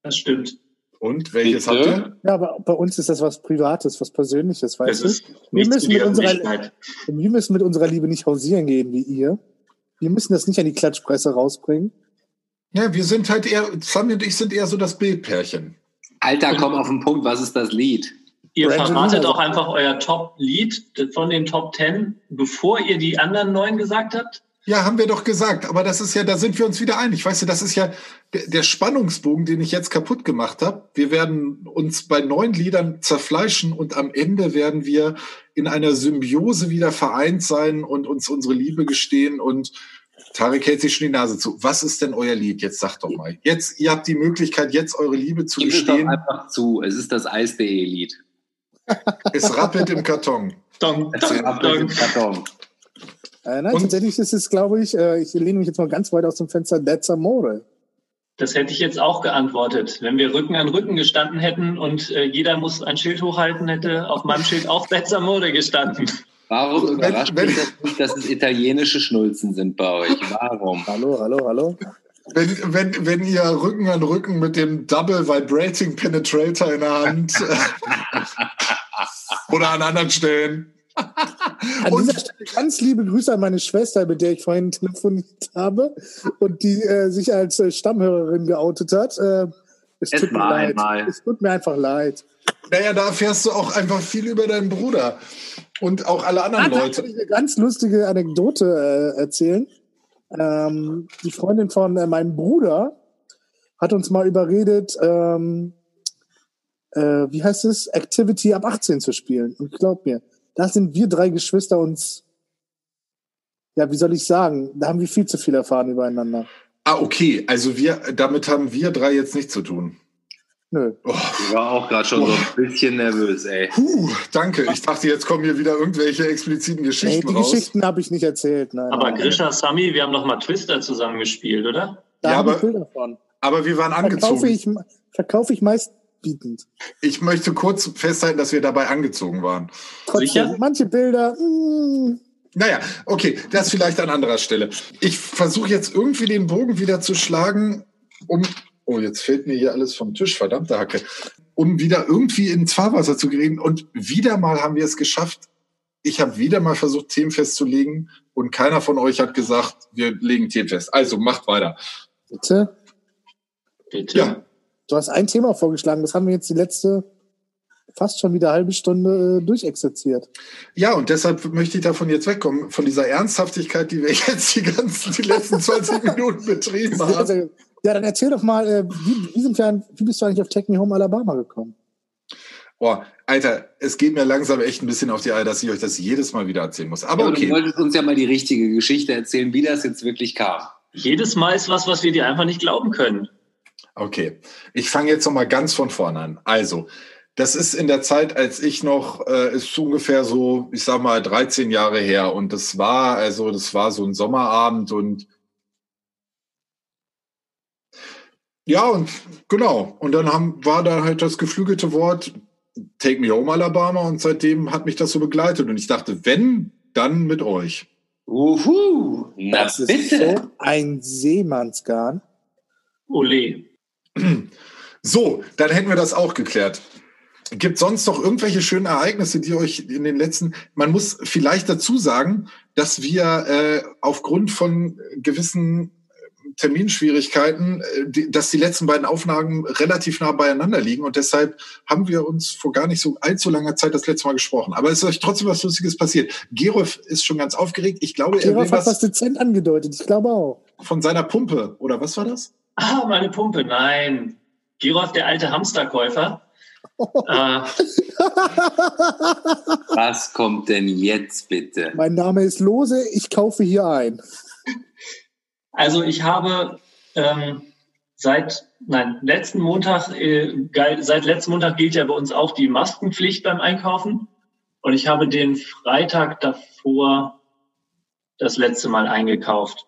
Das stimmt. Und welches Bitte? habt ihr? Ja, aber bei uns ist das was Privates, was Persönliches, weißt das du? Wir müssen, mit unserer, wir müssen mit unserer Liebe nicht hausieren gehen wie ihr. Wir müssen das nicht an die Klatschpresse rausbringen. Ja, wir sind halt eher, Sammy und ich sind eher so das Bildpärchen. Alter, komm auf den Punkt, was ist das Lied? Ihr verratet auch einfach euer Top-Lied von den Top Ten, bevor ihr die anderen neun gesagt habt? Ja, haben wir doch gesagt. Aber das ist ja, da sind wir uns wieder einig. Weißt du, das ist ja der, der Spannungsbogen, den ich jetzt kaputt gemacht habe. Wir werden uns bei neun Liedern zerfleischen und am Ende werden wir in einer Symbiose wieder vereint sein und uns unsere Liebe gestehen und Tarek hält sich schon die Nase zu. Was ist denn euer Lied? Jetzt sagt doch mal. Jetzt, ihr habt die Möglichkeit, jetzt eure Liebe zu Gib gestehen. Es einfach zu. Es ist das Eis.de Lied. es rappelt im Karton. Dong, dong, es rappelt im Karton. Äh, nein, und, tatsächlich ist es, glaube ich, äh, ich lehne mich jetzt mal ganz weit aus dem Fenster, That's Amore. Das hätte ich jetzt auch geantwortet. Wenn wir Rücken an Rücken gestanden hätten und äh, jeder muss ein Schild hochhalten, hätte auf meinem Schild auch That's Amore gestanden. Warum überrascht mich das nicht, dass es italienische Schnulzen sind bei euch? Warum? Hallo, hallo, hallo. Wenn, wenn, wenn ihr Rücken an Rücken mit dem Double Vibrating Penetrator in der Hand [LAUGHS] oder an anderen Stellen [LAUGHS] an dieser Stelle ganz liebe Grüße an meine Schwester, mit der ich vorhin telefoniert habe und die äh, sich als äh, Stammhörerin geoutet hat. Äh, es, es tut mir leid. Einmal. Es tut mir einfach leid. Naja, da erfährst du auch einfach viel über deinen Bruder und auch alle anderen ah, Leute. Da kann ich eine ganz lustige Anekdote äh, erzählen. Ähm, die Freundin von äh, meinem Bruder hat uns mal überredet, ähm, äh, wie heißt es, Activity ab 18 zu spielen. Und glaub mir, da sind wir drei Geschwister uns, ja, wie soll ich sagen, da haben wir viel zu viel erfahren übereinander. Ah, okay. Also wir, damit haben wir drei jetzt nichts zu tun. Nö. Oh. Ich war auch gerade schon oh. so ein bisschen nervös, ey. Puh, danke. Ich dachte, jetzt kommen hier wieder irgendwelche expliziten Geschichten nee, die raus. Geschichten habe ich nicht erzählt. Nein, aber nein, Grisha, Sami, wir haben noch mal Twister zusammen gespielt, oder? Da ja, aber, aber wir waren angezogen. Verkaufe ich, verkaufe ich meist bietend. Ich möchte kurz festhalten, dass wir dabei angezogen waren. Trotzdem, Sicher? Manche Bilder. Mh. Mm. Naja, okay, das vielleicht an anderer Stelle. Ich versuche jetzt irgendwie den Bogen wieder zu schlagen, um. Oh, jetzt fällt mir hier alles vom Tisch, verdammte Hacke. Um wieder irgendwie ins Fahrwasser zu gehen. Und wieder mal haben wir es geschafft. Ich habe wieder mal versucht, Themen festzulegen und keiner von euch hat gesagt, wir legen Themen fest. Also macht weiter. Bitte? Bitte? Ja. Du hast ein Thema vorgeschlagen, das haben wir jetzt die letzte fast schon wieder halbe Stunde äh, durchexerziert. Ja, und deshalb möchte ich davon jetzt wegkommen, von dieser Ernsthaftigkeit, die wir [LAUGHS] jetzt die ganzen, die letzten 20 [LAUGHS] Minuten betrieben haben. Also, ja, dann erzähl doch mal, äh, wie, wie, wie bist du eigentlich auf Take Me Home Alabama gekommen? Boah, Alter, es geht mir langsam echt ein bisschen auf die Eier, dass ich euch das jedes Mal wieder erzählen muss. Aber ja, okay. Du wolltest uns ja mal die richtige Geschichte erzählen, wie das jetzt wirklich kam. Jedes Mal ist was, was wir dir einfach nicht glauben können. Okay, ich fange jetzt noch mal ganz von vorne an. Also, das ist in der Zeit, als ich noch, äh, ist ungefähr so, ich sag mal, 13 Jahre her. Und das war, also, das war so ein Sommerabend und ja, und genau. Und dann haben, war da halt das geflügelte Wort Take Me Home Alabama und seitdem hat mich das so begleitet. Und ich dachte, wenn, dann mit euch. Uhu, na das bitte. ist so ein Seemannsgarn. Ole. So, dann hätten wir das auch geklärt. Gibt sonst noch irgendwelche schönen Ereignisse, die euch in den letzten, man muss vielleicht dazu sagen, dass wir äh, aufgrund von gewissen Terminschwierigkeiten, äh, die, dass die letzten beiden Aufnahmen relativ nah beieinander liegen und deshalb haben wir uns vor gar nicht so allzu langer Zeit das letzte Mal gesprochen. Aber es ist euch trotzdem was Lustiges passiert. Gerolf ist schon ganz aufgeregt. Ich glaube, Gerolf hat was dezent angedeutet. Ich glaube auch. Von seiner Pumpe oder was war das? Ah, meine Pumpe. Nein. Gerolf, der alte Hamsterkäufer äh, [LAUGHS] Was kommt denn jetzt bitte? Mein Name ist Lose, ich kaufe hier ein. Also ich habe ähm, seit nein letzten Montag äh, seit letzten Montag gilt ja bei uns auch die Maskenpflicht beim Einkaufen und ich habe den Freitag davor das letzte Mal eingekauft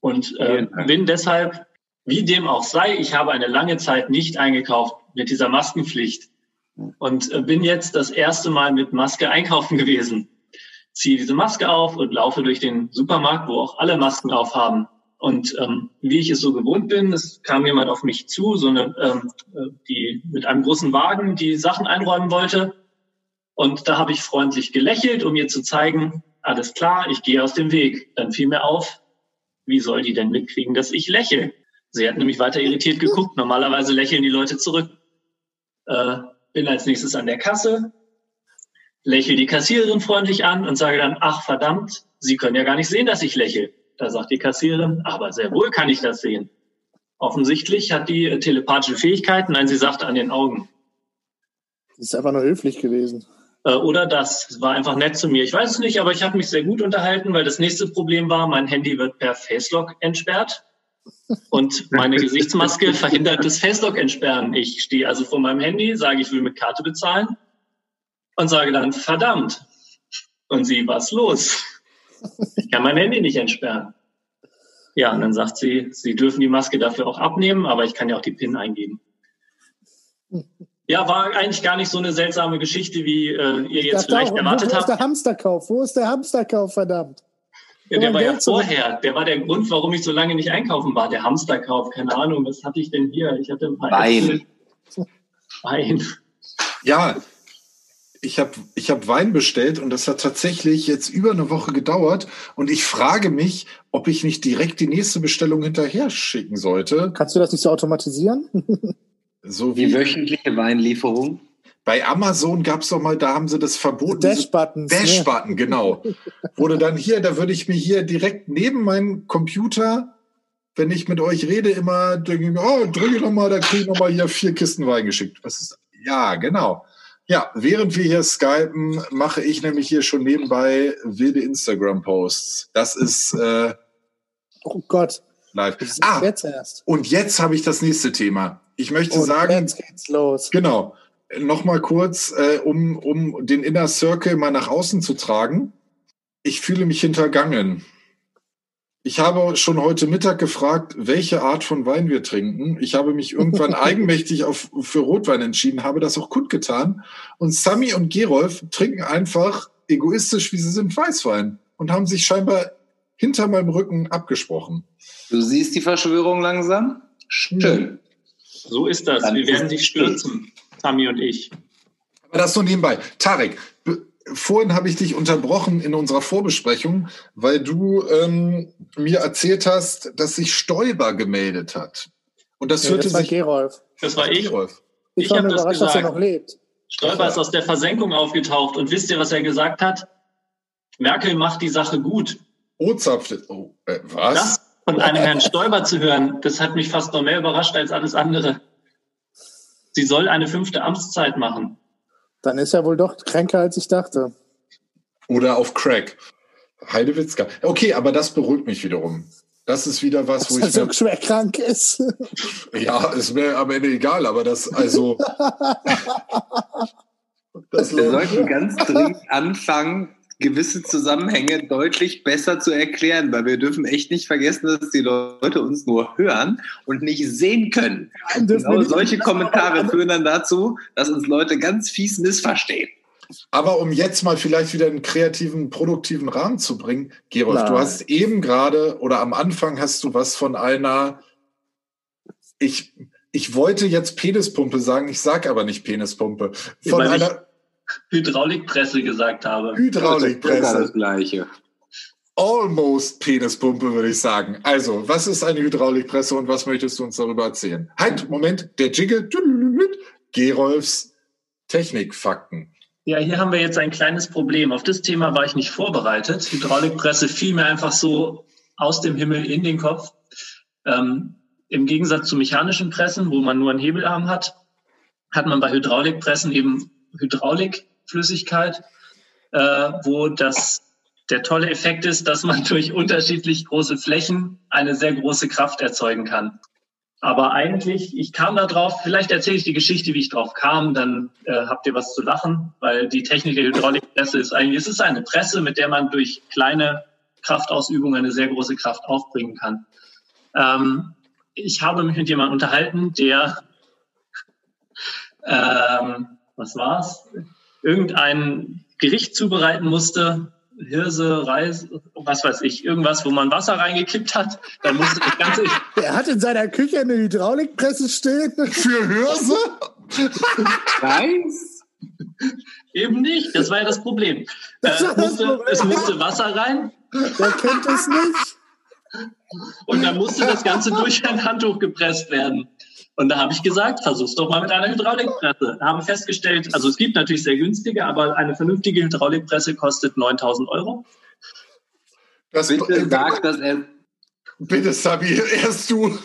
und äh, bin deshalb wie dem auch sei, ich habe eine lange Zeit nicht eingekauft mit dieser Maskenpflicht und äh, bin jetzt das erste Mal mit Maske einkaufen [LAUGHS] gewesen. Ziehe diese Maske auf und laufe durch den Supermarkt, wo auch alle Masken aufhaben. Und ähm, wie ich es so gewohnt bin, es kam jemand auf mich zu, so eine, ähm, äh, die mit einem großen Wagen die Sachen einräumen wollte. Und da habe ich freundlich gelächelt, um ihr zu zeigen, alles klar, ich gehe aus dem Weg. Dann fiel mir auf, wie soll die denn mitkriegen, dass ich lächle? Sie hat nämlich weiter irritiert geguckt. Normalerweise lächeln die Leute zurück. Äh, bin als nächstes an der Kasse, lächle die Kassiererin freundlich an und sage dann, ach verdammt, Sie können ja gar nicht sehen, dass ich lächle. Da sagt die Kassiererin, aber sehr wohl kann ich das sehen. Offensichtlich hat die telepathische Fähigkeiten, nein, sie sagt an den Augen. Das ist einfach nur höflich gewesen. Äh, oder das. Es war einfach nett zu mir. Ich weiß es nicht, aber ich habe mich sehr gut unterhalten, weil das nächste Problem war, mein Handy wird per Facelock entsperrt. Und meine Gesichtsmaske verhindert das Facelock-Entsperren. Ich stehe also vor meinem Handy, sage, ich will mit Karte bezahlen und sage dann, verdammt. Und sie, was los? Ich kann mein Handy nicht entsperren. Ja, und dann sagt sie, sie dürfen die Maske dafür auch abnehmen, aber ich kann ja auch die PIN eingeben. Ja, war eigentlich gar nicht so eine seltsame Geschichte, wie äh, ihr jetzt vielleicht auch, erwartet habt. Wo ist der Hamsterkauf? Wo ist der Hamsterkauf, verdammt? Ja, der war ja vorher. Der war der Grund, warum ich so lange nicht einkaufen war. Der Hamsterkauf. Keine Ahnung, was hatte ich denn hier? Ich hatte ein paar Wein. Wein. Ja, ich habe ich hab Wein bestellt und das hat tatsächlich jetzt über eine Woche gedauert. Und ich frage mich, ob ich nicht direkt die nächste Bestellung hinterher schicken sollte. Kannst du das nicht so automatisieren? so wie die wöchentliche Weinlieferung? Bei Amazon gab es doch mal, da haben sie das verboten. Dash-Button. Dash-Button, ne? genau. Wurde dann hier, da würde ich mir hier direkt neben meinen Computer, wenn ich mit euch rede, immer denke, oh, drücke noch mal, da kriege ich noch mal hier vier Kisten Wein geschickt. Was ist, ja, genau. Ja, während wir hier skypen, mache ich nämlich hier schon nebenbei wilde Instagram-Posts. Das ist, äh, oh Gott. Live. Ah, jetzt erst. und jetzt habe ich das nächste Thema. Ich möchte und sagen, jetzt geht's los. Genau noch mal kurz, äh, um, um den Inner Circle mal nach außen zu tragen. Ich fühle mich hintergangen. Ich habe schon heute Mittag gefragt, welche Art von Wein wir trinken. Ich habe mich irgendwann [LAUGHS] eigenmächtig auf, für Rotwein entschieden, habe das auch kundgetan. Und Sami und Gerolf trinken einfach egoistisch, wie sie sind, Weißwein und haben sich scheinbar hinter meinem Rücken abgesprochen. Du siehst die Verschwörung langsam? Schön. So ist das. Dann wir werden dich stürzen. Sami und ich. Aber das nur nebenbei. Tarek, vorhin habe ich dich unterbrochen in unserer Vorbesprechung, weil du ähm, mir erzählt hast, dass sich Stoiber gemeldet hat. Und das ja, hörte das war sich. Gerolf. Das war ich. Gerolf. Ich, ich war mir überrascht, dass er noch lebt. Stoiber ist aus der Versenkung aufgetaucht und wisst ihr, was er gesagt hat? Merkel macht die Sache gut. O-Zapf. Oh, äh, was? Das von einem Herrn Stoiber zu hören, das hat mich fast noch mehr überrascht als alles andere. Sie soll eine fünfte Amtszeit machen. Dann ist er wohl doch kränker, als ich dachte. Oder auf Crack. Heidewitzka. Okay, aber das beruhigt mich wiederum. Das ist wieder was, wo Dass ich. Er so schwer krank ist. Ja, ist mir am Ende egal, aber das, also. [LAUGHS] das Wir sollten ganz dringend anfangen, gewisse Zusammenhänge deutlich besser zu erklären, weil wir dürfen echt nicht vergessen, dass die Leute uns nur hören und nicht sehen können. Genau solche Kommentare führen dann dazu, dass uns Leute ganz fies missverstehen. Aber um jetzt mal vielleicht wieder einen kreativen, produktiven Rahmen zu bringen, Gerolf, Nein. du hast eben gerade oder am Anfang hast du was von einer, ich, ich wollte jetzt Penispumpe sagen, ich sage aber nicht Penispumpe. Von einer Hydraulikpresse gesagt habe. Hydraulikpresse. Das, das gleiche. Almost Penispumpe, würde ich sagen. Also, was ist eine Hydraulikpresse und was möchtest du uns darüber erzählen? Halt, Moment, der Jiggle. Gerolfs Technikfakten. Ja, hier haben wir jetzt ein kleines Problem. Auf das Thema war ich nicht vorbereitet. Hydraulikpresse fiel mir einfach so aus dem Himmel in den Kopf. Ähm, Im Gegensatz zu mechanischen Pressen, wo man nur einen Hebelarm hat, hat man bei Hydraulikpressen eben Hydraulikflüssigkeit, äh, wo das der tolle Effekt ist, dass man [LAUGHS] durch unterschiedlich große Flächen eine sehr große Kraft erzeugen kann. Aber eigentlich, ich kam da drauf, vielleicht erzähle ich die Geschichte, wie ich drauf kam, dann äh, habt ihr was zu lachen, weil die Technik der Hydraulikpresse ist eigentlich, es ist eine Presse, mit der man durch kleine Kraftausübungen eine sehr große Kraft aufbringen kann. Ähm, ich habe mich mit jemandem unterhalten, der, ähm, was war's, irgendein Gericht zubereiten musste Hirse, Reis, was weiß ich, irgendwas, wo man Wasser reingekippt hat. Dann musste das Ganze. [LAUGHS] Er hat in seiner Küche eine Hydraulikpresse stehen. [LAUGHS] Für Hirse? Reis? Eben nicht, das war ja das Problem. Das äh, musste, Problem. Es musste Wasser rein. Wer kennt es nicht? Und dann musste das Ganze durch ein Handtuch gepresst werden. Und da habe ich gesagt, versuch's doch mal mit einer Hydraulikpresse. Da haben festgestellt, also es gibt natürlich sehr günstige, aber eine vernünftige Hydraulikpresse kostet 9000 Euro. Das bitte sagt, dass er. Bitte, Sabi, erst du. [LAUGHS]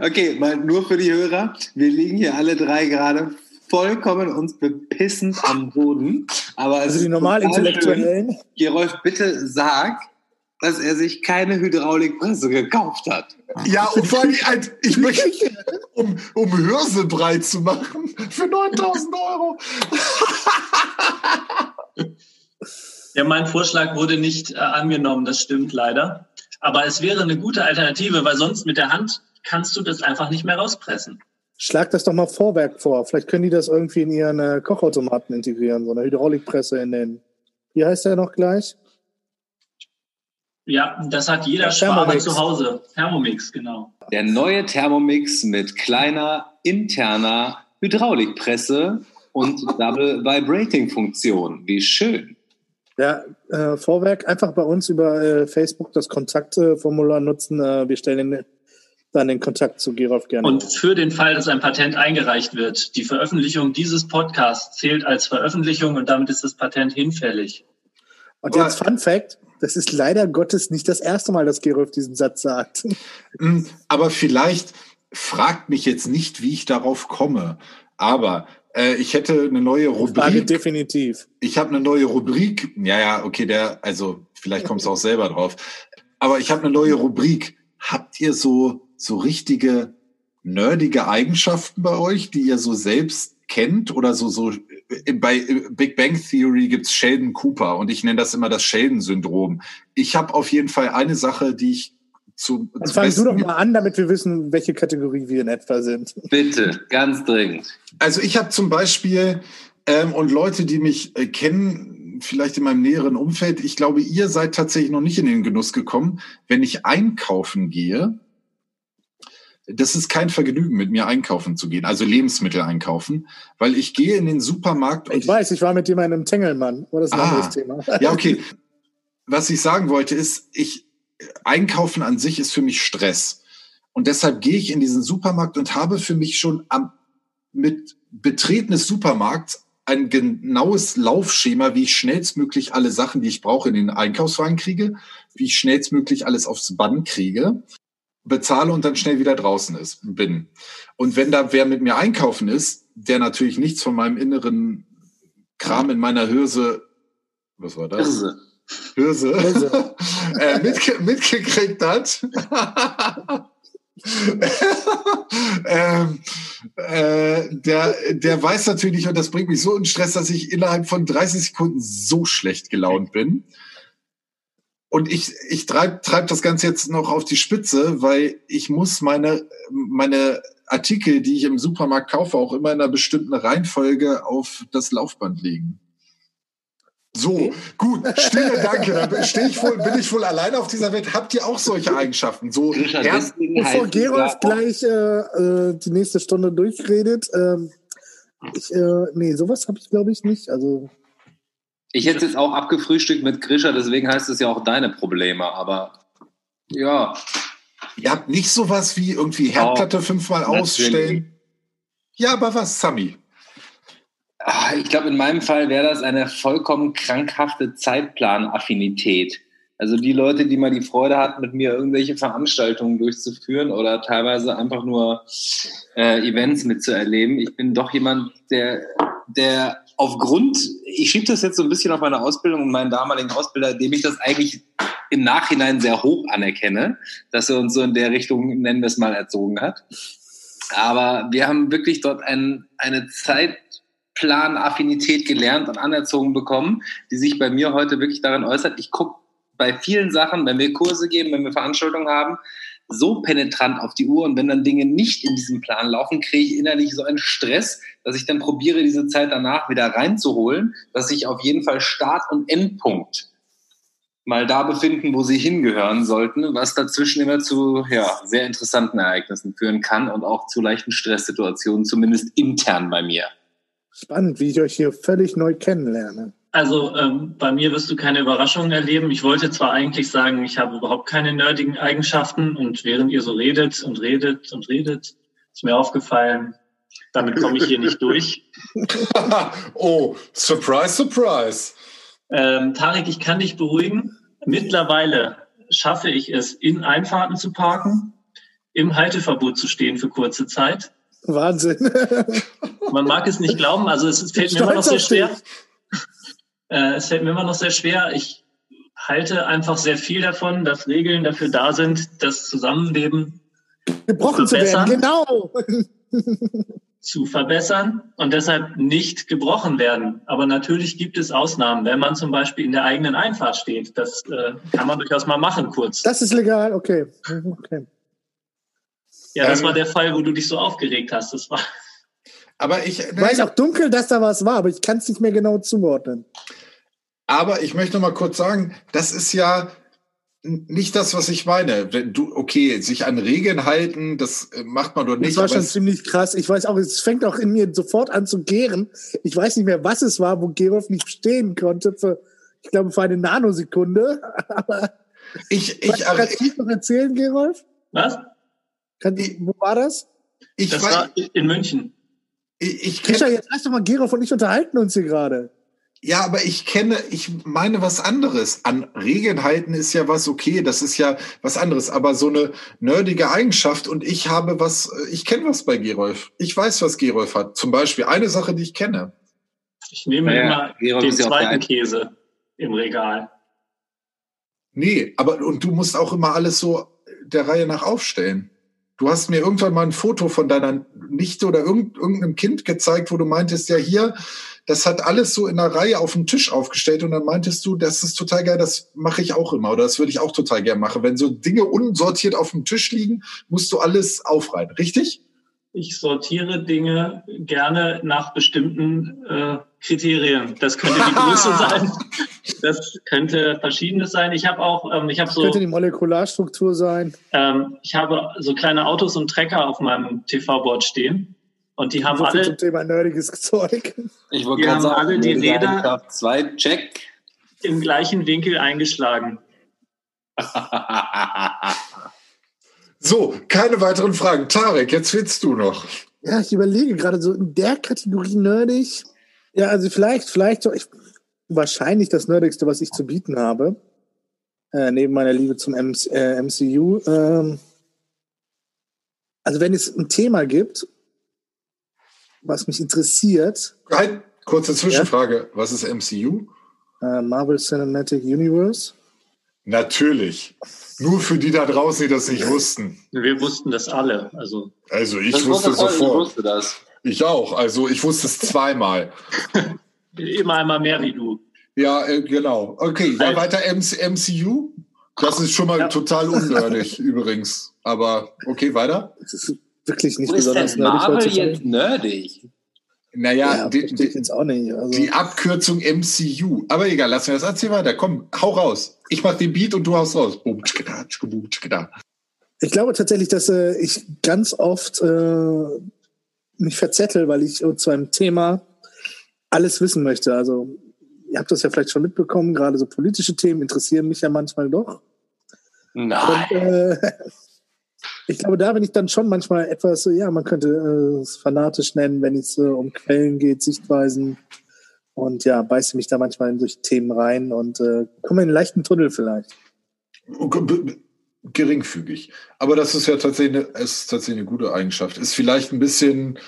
okay, mal nur für die Hörer. Wir liegen hier alle drei gerade vollkommen uns bepissend am Boden. Aber also die normal Intellektuellen. Gerolf, bitte sag, dass er sich keine Hydraulikpresse gekauft hat. Ja, und vor allem, halt, ich möchte, um, um Hörse breit zu machen, für 9000 Euro. Ja, mein Vorschlag wurde nicht äh, angenommen, das stimmt leider. Aber es wäre eine gute Alternative, weil sonst mit der Hand kannst du das einfach nicht mehr rauspressen. Schlag das doch mal Vorwerk vor. Vielleicht können die das irgendwie in ihren äh, Kochautomaten integrieren, so eine Hydraulikpresse in den. Wie heißt der noch gleich? Ja, das hat jeder Schwabe zu Hause. Thermomix, genau. Der neue Thermomix mit kleiner interner Hydraulikpresse und [LAUGHS] Double Vibrating Funktion. Wie schön. Ja, äh, Vorwerk einfach bei uns über äh, Facebook das Kontaktformular nutzen. Äh, wir stellen dann den Kontakt zu Gerolf gerne. Und für den Fall, dass ein Patent eingereicht wird, die Veröffentlichung dieses Podcasts zählt als Veröffentlichung und damit ist das Patent hinfällig. Und jetzt Fun Fact, das ist leider Gottes nicht das erste Mal, dass Gerolf diesen Satz sagt. Mm, aber vielleicht fragt mich jetzt nicht, wie ich darauf komme. Aber äh, ich hätte eine neue Rubrik. Frage definitiv. Ich habe eine neue Rubrik. Ja, ja, okay, der, also vielleicht kommst du auch selber drauf. Aber ich habe eine neue Rubrik. Habt ihr so so richtige nerdige Eigenschaften bei euch, die ihr so selbst kennt oder so so bei Big Bang Theory gibt's Sheldon Cooper und ich nenne das immer das Sheldon-Syndrom. Ich habe auf jeden Fall eine Sache, die ich zu. Dann fang du doch mal an, damit wir wissen, welche Kategorie wir in etwa sind. Bitte, ganz dringend. Also ich habe zum Beispiel ähm, und Leute, die mich äh, kennen, vielleicht in meinem näheren Umfeld, ich glaube, ihr seid tatsächlich noch nicht in den Genuss gekommen, wenn ich einkaufen gehe das ist kein Vergnügen, mit mir einkaufen zu gehen, also Lebensmittel einkaufen, weil ich gehe in den Supermarkt. ich weiß, ich war mit jemandem im Tengelmann, aber das ist ein ah, anderes Thema. Ja, okay. Was ich sagen wollte ist, ich, einkaufen an sich ist für mich Stress. Und deshalb gehe ich in diesen Supermarkt und habe für mich schon am, mit Betreten des Supermarkts ein genaues Laufschema, wie ich schnellstmöglich alle Sachen, die ich brauche, in den Einkaufswagen kriege, wie ich schnellstmöglich alles aufs Band kriege, bezahle und dann schnell wieder draußen ist, bin. Und wenn da wer mit mir einkaufen ist, der natürlich nichts von meinem inneren Kram in meiner Hürse, was war das? Hirse. Hürse, Hürse. [LAUGHS] äh, mitge mitgekriegt hat. [LAUGHS] ähm, äh, der, der weiß natürlich, und das bringt mich so in Stress, dass ich innerhalb von 30 Sekunden so schlecht gelaunt bin. Und ich, ich treibe treib das Ganze jetzt noch auf die Spitze, weil ich muss meine, meine Artikel, die ich im Supermarkt kaufe, auch immer in einer bestimmten Reihenfolge auf das Laufband legen. So, gut, Stille, [LAUGHS] danke. Dann stehe ich wohl, bin ich wohl alleine auf dieser Welt. Habt ihr auch solche Eigenschaften? So, bevor Gerolf gleich äh, äh, die nächste Stunde durchredet, ähm, ich, äh, nee, sowas habe ich glaube ich nicht. Also ich hätte es jetzt auch abgefrühstückt mit Grisha, deswegen heißt es ja auch deine Probleme, aber ja. Ihr habt nicht sowas wie irgendwie Herdplatte oh, fünfmal ausstellen. Ja, aber was, Sami? Ah, ich glaube, in meinem Fall wäre das eine vollkommen krankhafte Zeitplanaffinität. Also die Leute, die mal die Freude hatten, mit mir irgendwelche Veranstaltungen durchzuführen oder teilweise einfach nur äh, Events mitzuerleben. Ich bin doch jemand, der, der aufgrund, ich schiebe das jetzt so ein bisschen auf meine Ausbildung und meinen damaligen Ausbilder, dem ich das eigentlich im Nachhinein sehr hoch anerkenne, dass er uns so in der Richtung, nennen wir es mal, erzogen hat. Aber wir haben wirklich dort ein, eine Zeit, Plan-Affinität gelernt und anerzogen bekommen, die sich bei mir heute wirklich darin äußert. Ich gucke bei vielen Sachen, wenn wir Kurse geben, wenn wir Veranstaltungen haben, so penetrant auf die Uhr und wenn dann Dinge nicht in diesem Plan laufen, kriege ich innerlich so einen Stress, dass ich dann probiere, diese Zeit danach wieder reinzuholen, dass sich auf jeden Fall Start und Endpunkt mal da befinden, wo sie hingehören sollten, was dazwischen immer zu ja, sehr interessanten Ereignissen führen kann und auch zu leichten Stresssituationen, zumindest intern bei mir. Spannend, wie ich euch hier völlig neu kennenlerne. Also ähm, bei mir wirst du keine Überraschungen erleben. Ich wollte zwar eigentlich sagen, ich habe überhaupt keine nerdigen Eigenschaften und während ihr so redet und redet und redet, ist mir aufgefallen, damit komme ich hier nicht durch. [LAUGHS] oh, surprise, surprise. Ähm, Tarek, ich kann dich beruhigen. Mittlerweile schaffe ich es, in Einfahrten zu parken, im Halteverbot zu stehen für kurze Zeit Wahnsinn. Man mag es nicht glauben, also es fällt mir immer noch sehr schwer. Äh, es fällt mir immer noch sehr schwer. Ich halte einfach sehr viel davon, dass Regeln dafür da sind, das Zusammenleben gebrochen zu, verbessern, zu werden. Genau. [LAUGHS] [LAUGHS] zu verbessern und deshalb nicht gebrochen werden. Aber natürlich gibt es Ausnahmen, wenn man zum Beispiel in der eigenen Einfahrt steht. Das äh, kann man durchaus mal machen, kurz. Das ist legal, okay. okay. Ja, das ähm, war der Fall, wo du dich so aufgeregt hast. Das war. Aber ich weiß auch dunkel, dass da was war, aber ich kann es nicht mehr genau zuordnen. Aber ich möchte noch mal kurz sagen, das ist ja nicht das, was ich meine. Wenn du, okay, sich an Regeln halten, das äh, macht man doch nicht. Das war schon ziemlich krass. Ich weiß auch, es fängt auch in mir sofort an zu gären. Ich weiß nicht mehr, was es war, wo Gerolf nicht stehen konnte für, ich glaube, für eine Nanosekunde. [LAUGHS] Aber ich, ich, kannst du noch erzählen, Gerolf? Was? Kann, ich, wo war das? Ich das war in München. Ich, ich Krisha, jetzt lass doch mal Gerolf und ich unterhalten uns hier gerade. Ja, aber ich kenne, ich meine was anderes. An Regeln halten ist ja was okay, das ist ja was anderes, aber so eine nerdige Eigenschaft und ich habe was, ich kenne was bei Gerolf. Ich weiß, was Gerolf hat. Zum Beispiel eine Sache, die ich kenne. Ich nehme ja, immer Gerolf den zweiten Käse im Regal. Nee, aber und du musst auch immer alles so der Reihe nach aufstellen. Du hast mir irgendwann mal ein Foto von deiner Nichte oder irgendeinem Kind gezeigt, wo du meintest, ja hier, das hat alles so in einer Reihe auf dem Tisch aufgestellt und dann meintest du, das ist total geil, das mache ich auch immer oder das würde ich auch total gern machen. Wenn so Dinge unsortiert auf dem Tisch liegen, musst du alles aufreihen, richtig? Ich sortiere Dinge gerne nach bestimmten äh, Kriterien. Das könnte die Größe [LAUGHS] sein. Das könnte verschiedenes sein. Ich habe auch, ähm, ich habe so. Könnte die Molekularstruktur sein. Ähm, ich habe so kleine Autos und Trecker auf meinem TV-Board stehen. Und die haben so alle. Zum Thema nerdiges Zeug. Ich wollte gerade sagen, alle die Räder. Zwei, check. Im gleichen Winkel eingeschlagen. [LAUGHS] so, keine weiteren Fragen. Tarek, jetzt willst du noch. Ja, ich überlege gerade so in der Kategorie nerdig. Ja, also vielleicht, vielleicht, ich, wahrscheinlich das Nerdigste, was ich zu bieten habe, äh, neben meiner Liebe zum MC, äh, MCU. Ähm, also wenn es ein Thema gibt, was mich interessiert. Halt, kurze Zwischenfrage. Ja? Was ist MCU? Äh, Marvel Cinematic Universe. Natürlich. Nur für die da draußen, die das nicht wussten. Wir wussten das alle. Also, also ich das wusste sofort. Ich wusste das. Ich auch. Also ich wusste es zweimal. [LAUGHS] Immer einmal mehr wie du. Ja, äh, genau. Okay, dann weiter MCU. Das ist schon mal ja. total [LAUGHS] unnördig übrigens. Aber okay, weiter. Das ist wirklich nicht Wo besonders ist denn nerdig. Marvel jetzt nerdig? Naja, ja, die, die, jetzt auch nicht, also. die Abkürzung MCU. Aber egal, lass mir das erzähl weiter. Komm, hau raus. Ich mach den Beat und du haust raus. Boom. Ich glaube tatsächlich, dass äh, ich ganz oft äh, mich verzettel, weil ich zu einem Thema alles wissen möchte. Also ihr habt das ja vielleicht schon mitbekommen, gerade so politische Themen interessieren mich ja manchmal doch. Nein. Und, äh, [LAUGHS] ich glaube, da bin ich dann schon manchmal etwas, ja, man könnte äh, es fanatisch nennen, wenn es äh, um Quellen geht, Sichtweisen. Und ja, beiße mich da manchmal in solche Themen rein und äh, komme in einen leichten Tunnel vielleicht. Geringfügig. Aber das ist ja tatsächlich eine, ist tatsächlich eine gute Eigenschaft. Ist vielleicht ein bisschen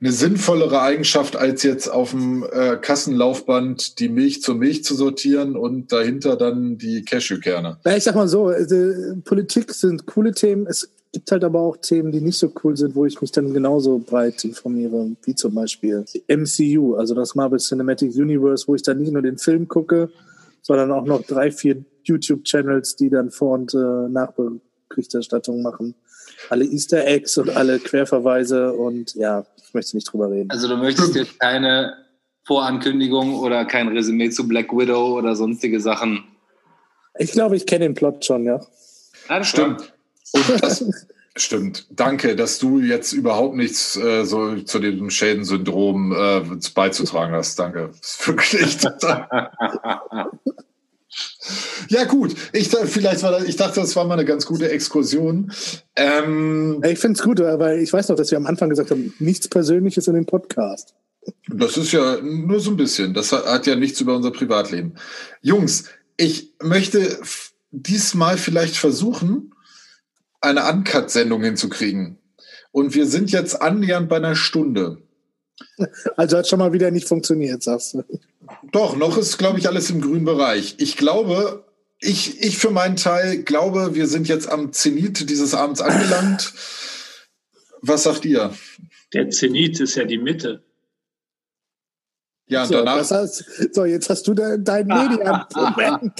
eine sinnvollere Eigenschaft, als jetzt auf dem äh, Kassenlaufband die Milch zur Milch zu sortieren und dahinter dann die Cashewkerne. Ja, ich sag mal so, also, Politik sind coole Themen. Es gibt halt aber auch Themen, die nicht so cool sind, wo ich mich dann genauso breit informiere, wie zum Beispiel MCU, also das Marvel Cinematic Universe, wo ich dann nicht nur den Film gucke, sondern auch noch drei, vier YouTube-Channels, die dann Vor- und äh, Nachberichterstattung machen. Alle Easter Eggs und alle Querverweise und ja, ich möchte nicht drüber reden. Also du möchtest jetzt keine Vorankündigung oder kein Resümee zu Black Widow oder sonstige Sachen. Ich glaube, ich kenne den Plot schon, ja. ja Stimmt. Und das, [LAUGHS] stimmt. Danke, dass du jetzt überhaupt nichts äh, so zu dem Schädensyndrom äh, beizutragen hast. Danke. Wirklich [LAUGHS] total. [LAUGHS] Ja, gut. Ich, vielleicht war das, ich dachte, das war mal eine ganz gute Exkursion. Ähm, ich finde es gut, weil ich weiß noch, dass wir am Anfang gesagt haben, nichts Persönliches in dem Podcast. Das ist ja nur so ein bisschen. Das hat ja nichts über unser Privatleben. Jungs, ich möchte diesmal vielleicht versuchen, eine Uncut-Sendung hinzukriegen. Und wir sind jetzt annähernd bei einer Stunde. Also hat schon mal wieder nicht funktioniert, sagst du. Doch, noch ist, glaube ich, alles im grünen Bereich. Ich glaube, ich, ich für meinen Teil glaube, wir sind jetzt am Zenit dieses Abends angelangt. Was sagt ihr? Der Zenit ist ja die Mitte. Ja, und so, danach. Heißt, so, jetzt hast du dein, dein [LAUGHS] Medienmoment.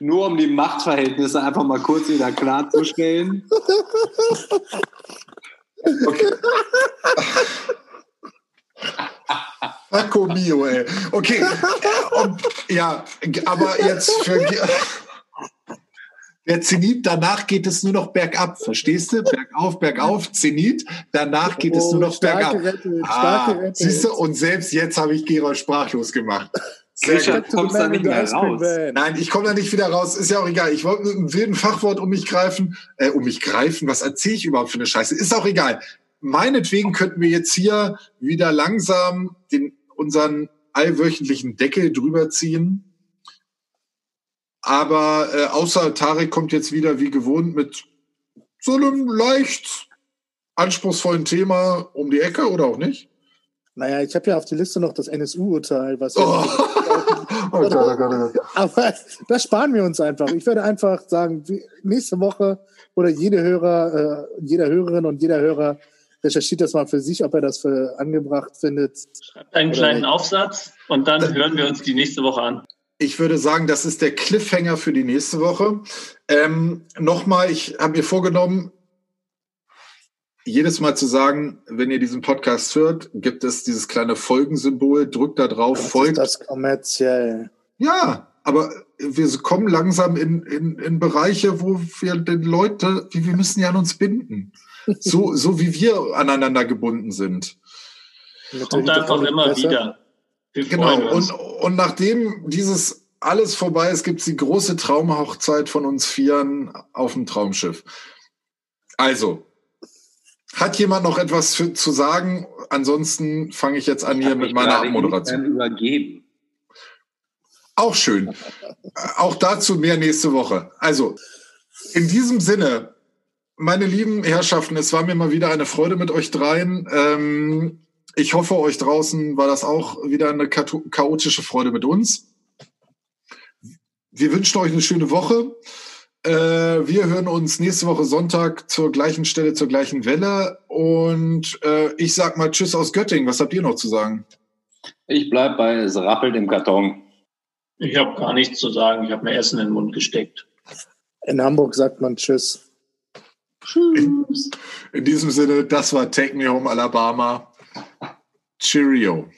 Nur um die Machtverhältnisse einfach mal kurz wieder klarzustellen. Okay. Paco Mio, ey. Okay. Und, ja, aber jetzt für. Der Zenit, danach geht es nur noch bergab, verstehst du? Bergauf, bergauf, Zenit, danach geht oh, es nur noch bergab. Rette, ah, siehst du, und selbst jetzt habe ich Gerold sprachlos gemacht. Sehr gut. Kommst da nicht mehr raus. Nein, ich komme da nicht wieder raus. Ist ja auch egal. Ich wollte mit einem wilden Fachwort um mich greifen. Äh, um mich greifen? Was erzähle ich überhaupt für eine Scheiße? Ist auch egal. Meinetwegen könnten wir jetzt hier wieder langsam den unseren allwöchentlichen Deckel drüber ziehen. Aber äh, außer Tarek kommt jetzt wieder wie gewohnt mit so einem leicht anspruchsvollen Thema um die Ecke oder auch nicht? Naja, ich habe ja auf die Liste noch das NSU-Urteil, was. Oh. oh Aber das sparen wir uns einfach. Ich würde einfach sagen, nächste Woche oder jede Hörer, äh, jeder Hörerin und jeder Hörer recherchiert das mal für sich, ob er das für angebracht findet. Schreibt einen kleinen nicht. Aufsatz und dann hören wir uns die nächste Woche an. Ich würde sagen, das ist der Cliffhanger für die nächste Woche. Ähm, Nochmal, ich habe mir vorgenommen, jedes Mal zu sagen, wenn ihr diesen Podcast hört, gibt es dieses kleine Folgensymbol, drückt da drauf, das folgt. Ist das kommerziell. Ja, aber wir kommen langsam in, in, in Bereiche, wo wir den Leute, wir müssen ja an uns binden [LAUGHS] so, so wie wir aneinander gebunden sind. Kommt einfach immer wieder. Wir genau. Und, und nachdem dieses alles vorbei ist, gibt es die große Traumhochzeit von uns Vieren auf dem Traumschiff. Also, Hat jemand noch etwas für, zu sagen? Ansonsten fange ich jetzt an hier mit meiner Abmoderation. Übergeben. Auch schön. Auch dazu mehr nächste Woche. Also, in diesem Sinne, meine lieben Herrschaften, es war mir mal wieder eine Freude mit euch dreien. Ähm, ich hoffe, euch draußen war das auch wieder eine chaotische Freude mit uns. Wir wünschen euch eine schöne Woche. Äh, wir hören uns nächste Woche Sonntag zur gleichen Stelle, zur gleichen Welle. Und äh, ich sag mal Tschüss aus Göttingen. Was habt ihr noch zu sagen? Ich bleib bei es rappelt im Karton. Ich habe gar nichts zu sagen. Ich habe mir Essen in den Mund gesteckt. In Hamburg sagt man Tschüss. Tschüss. In, in diesem Sinne, das war Take Me Home Alabama. Cheerio.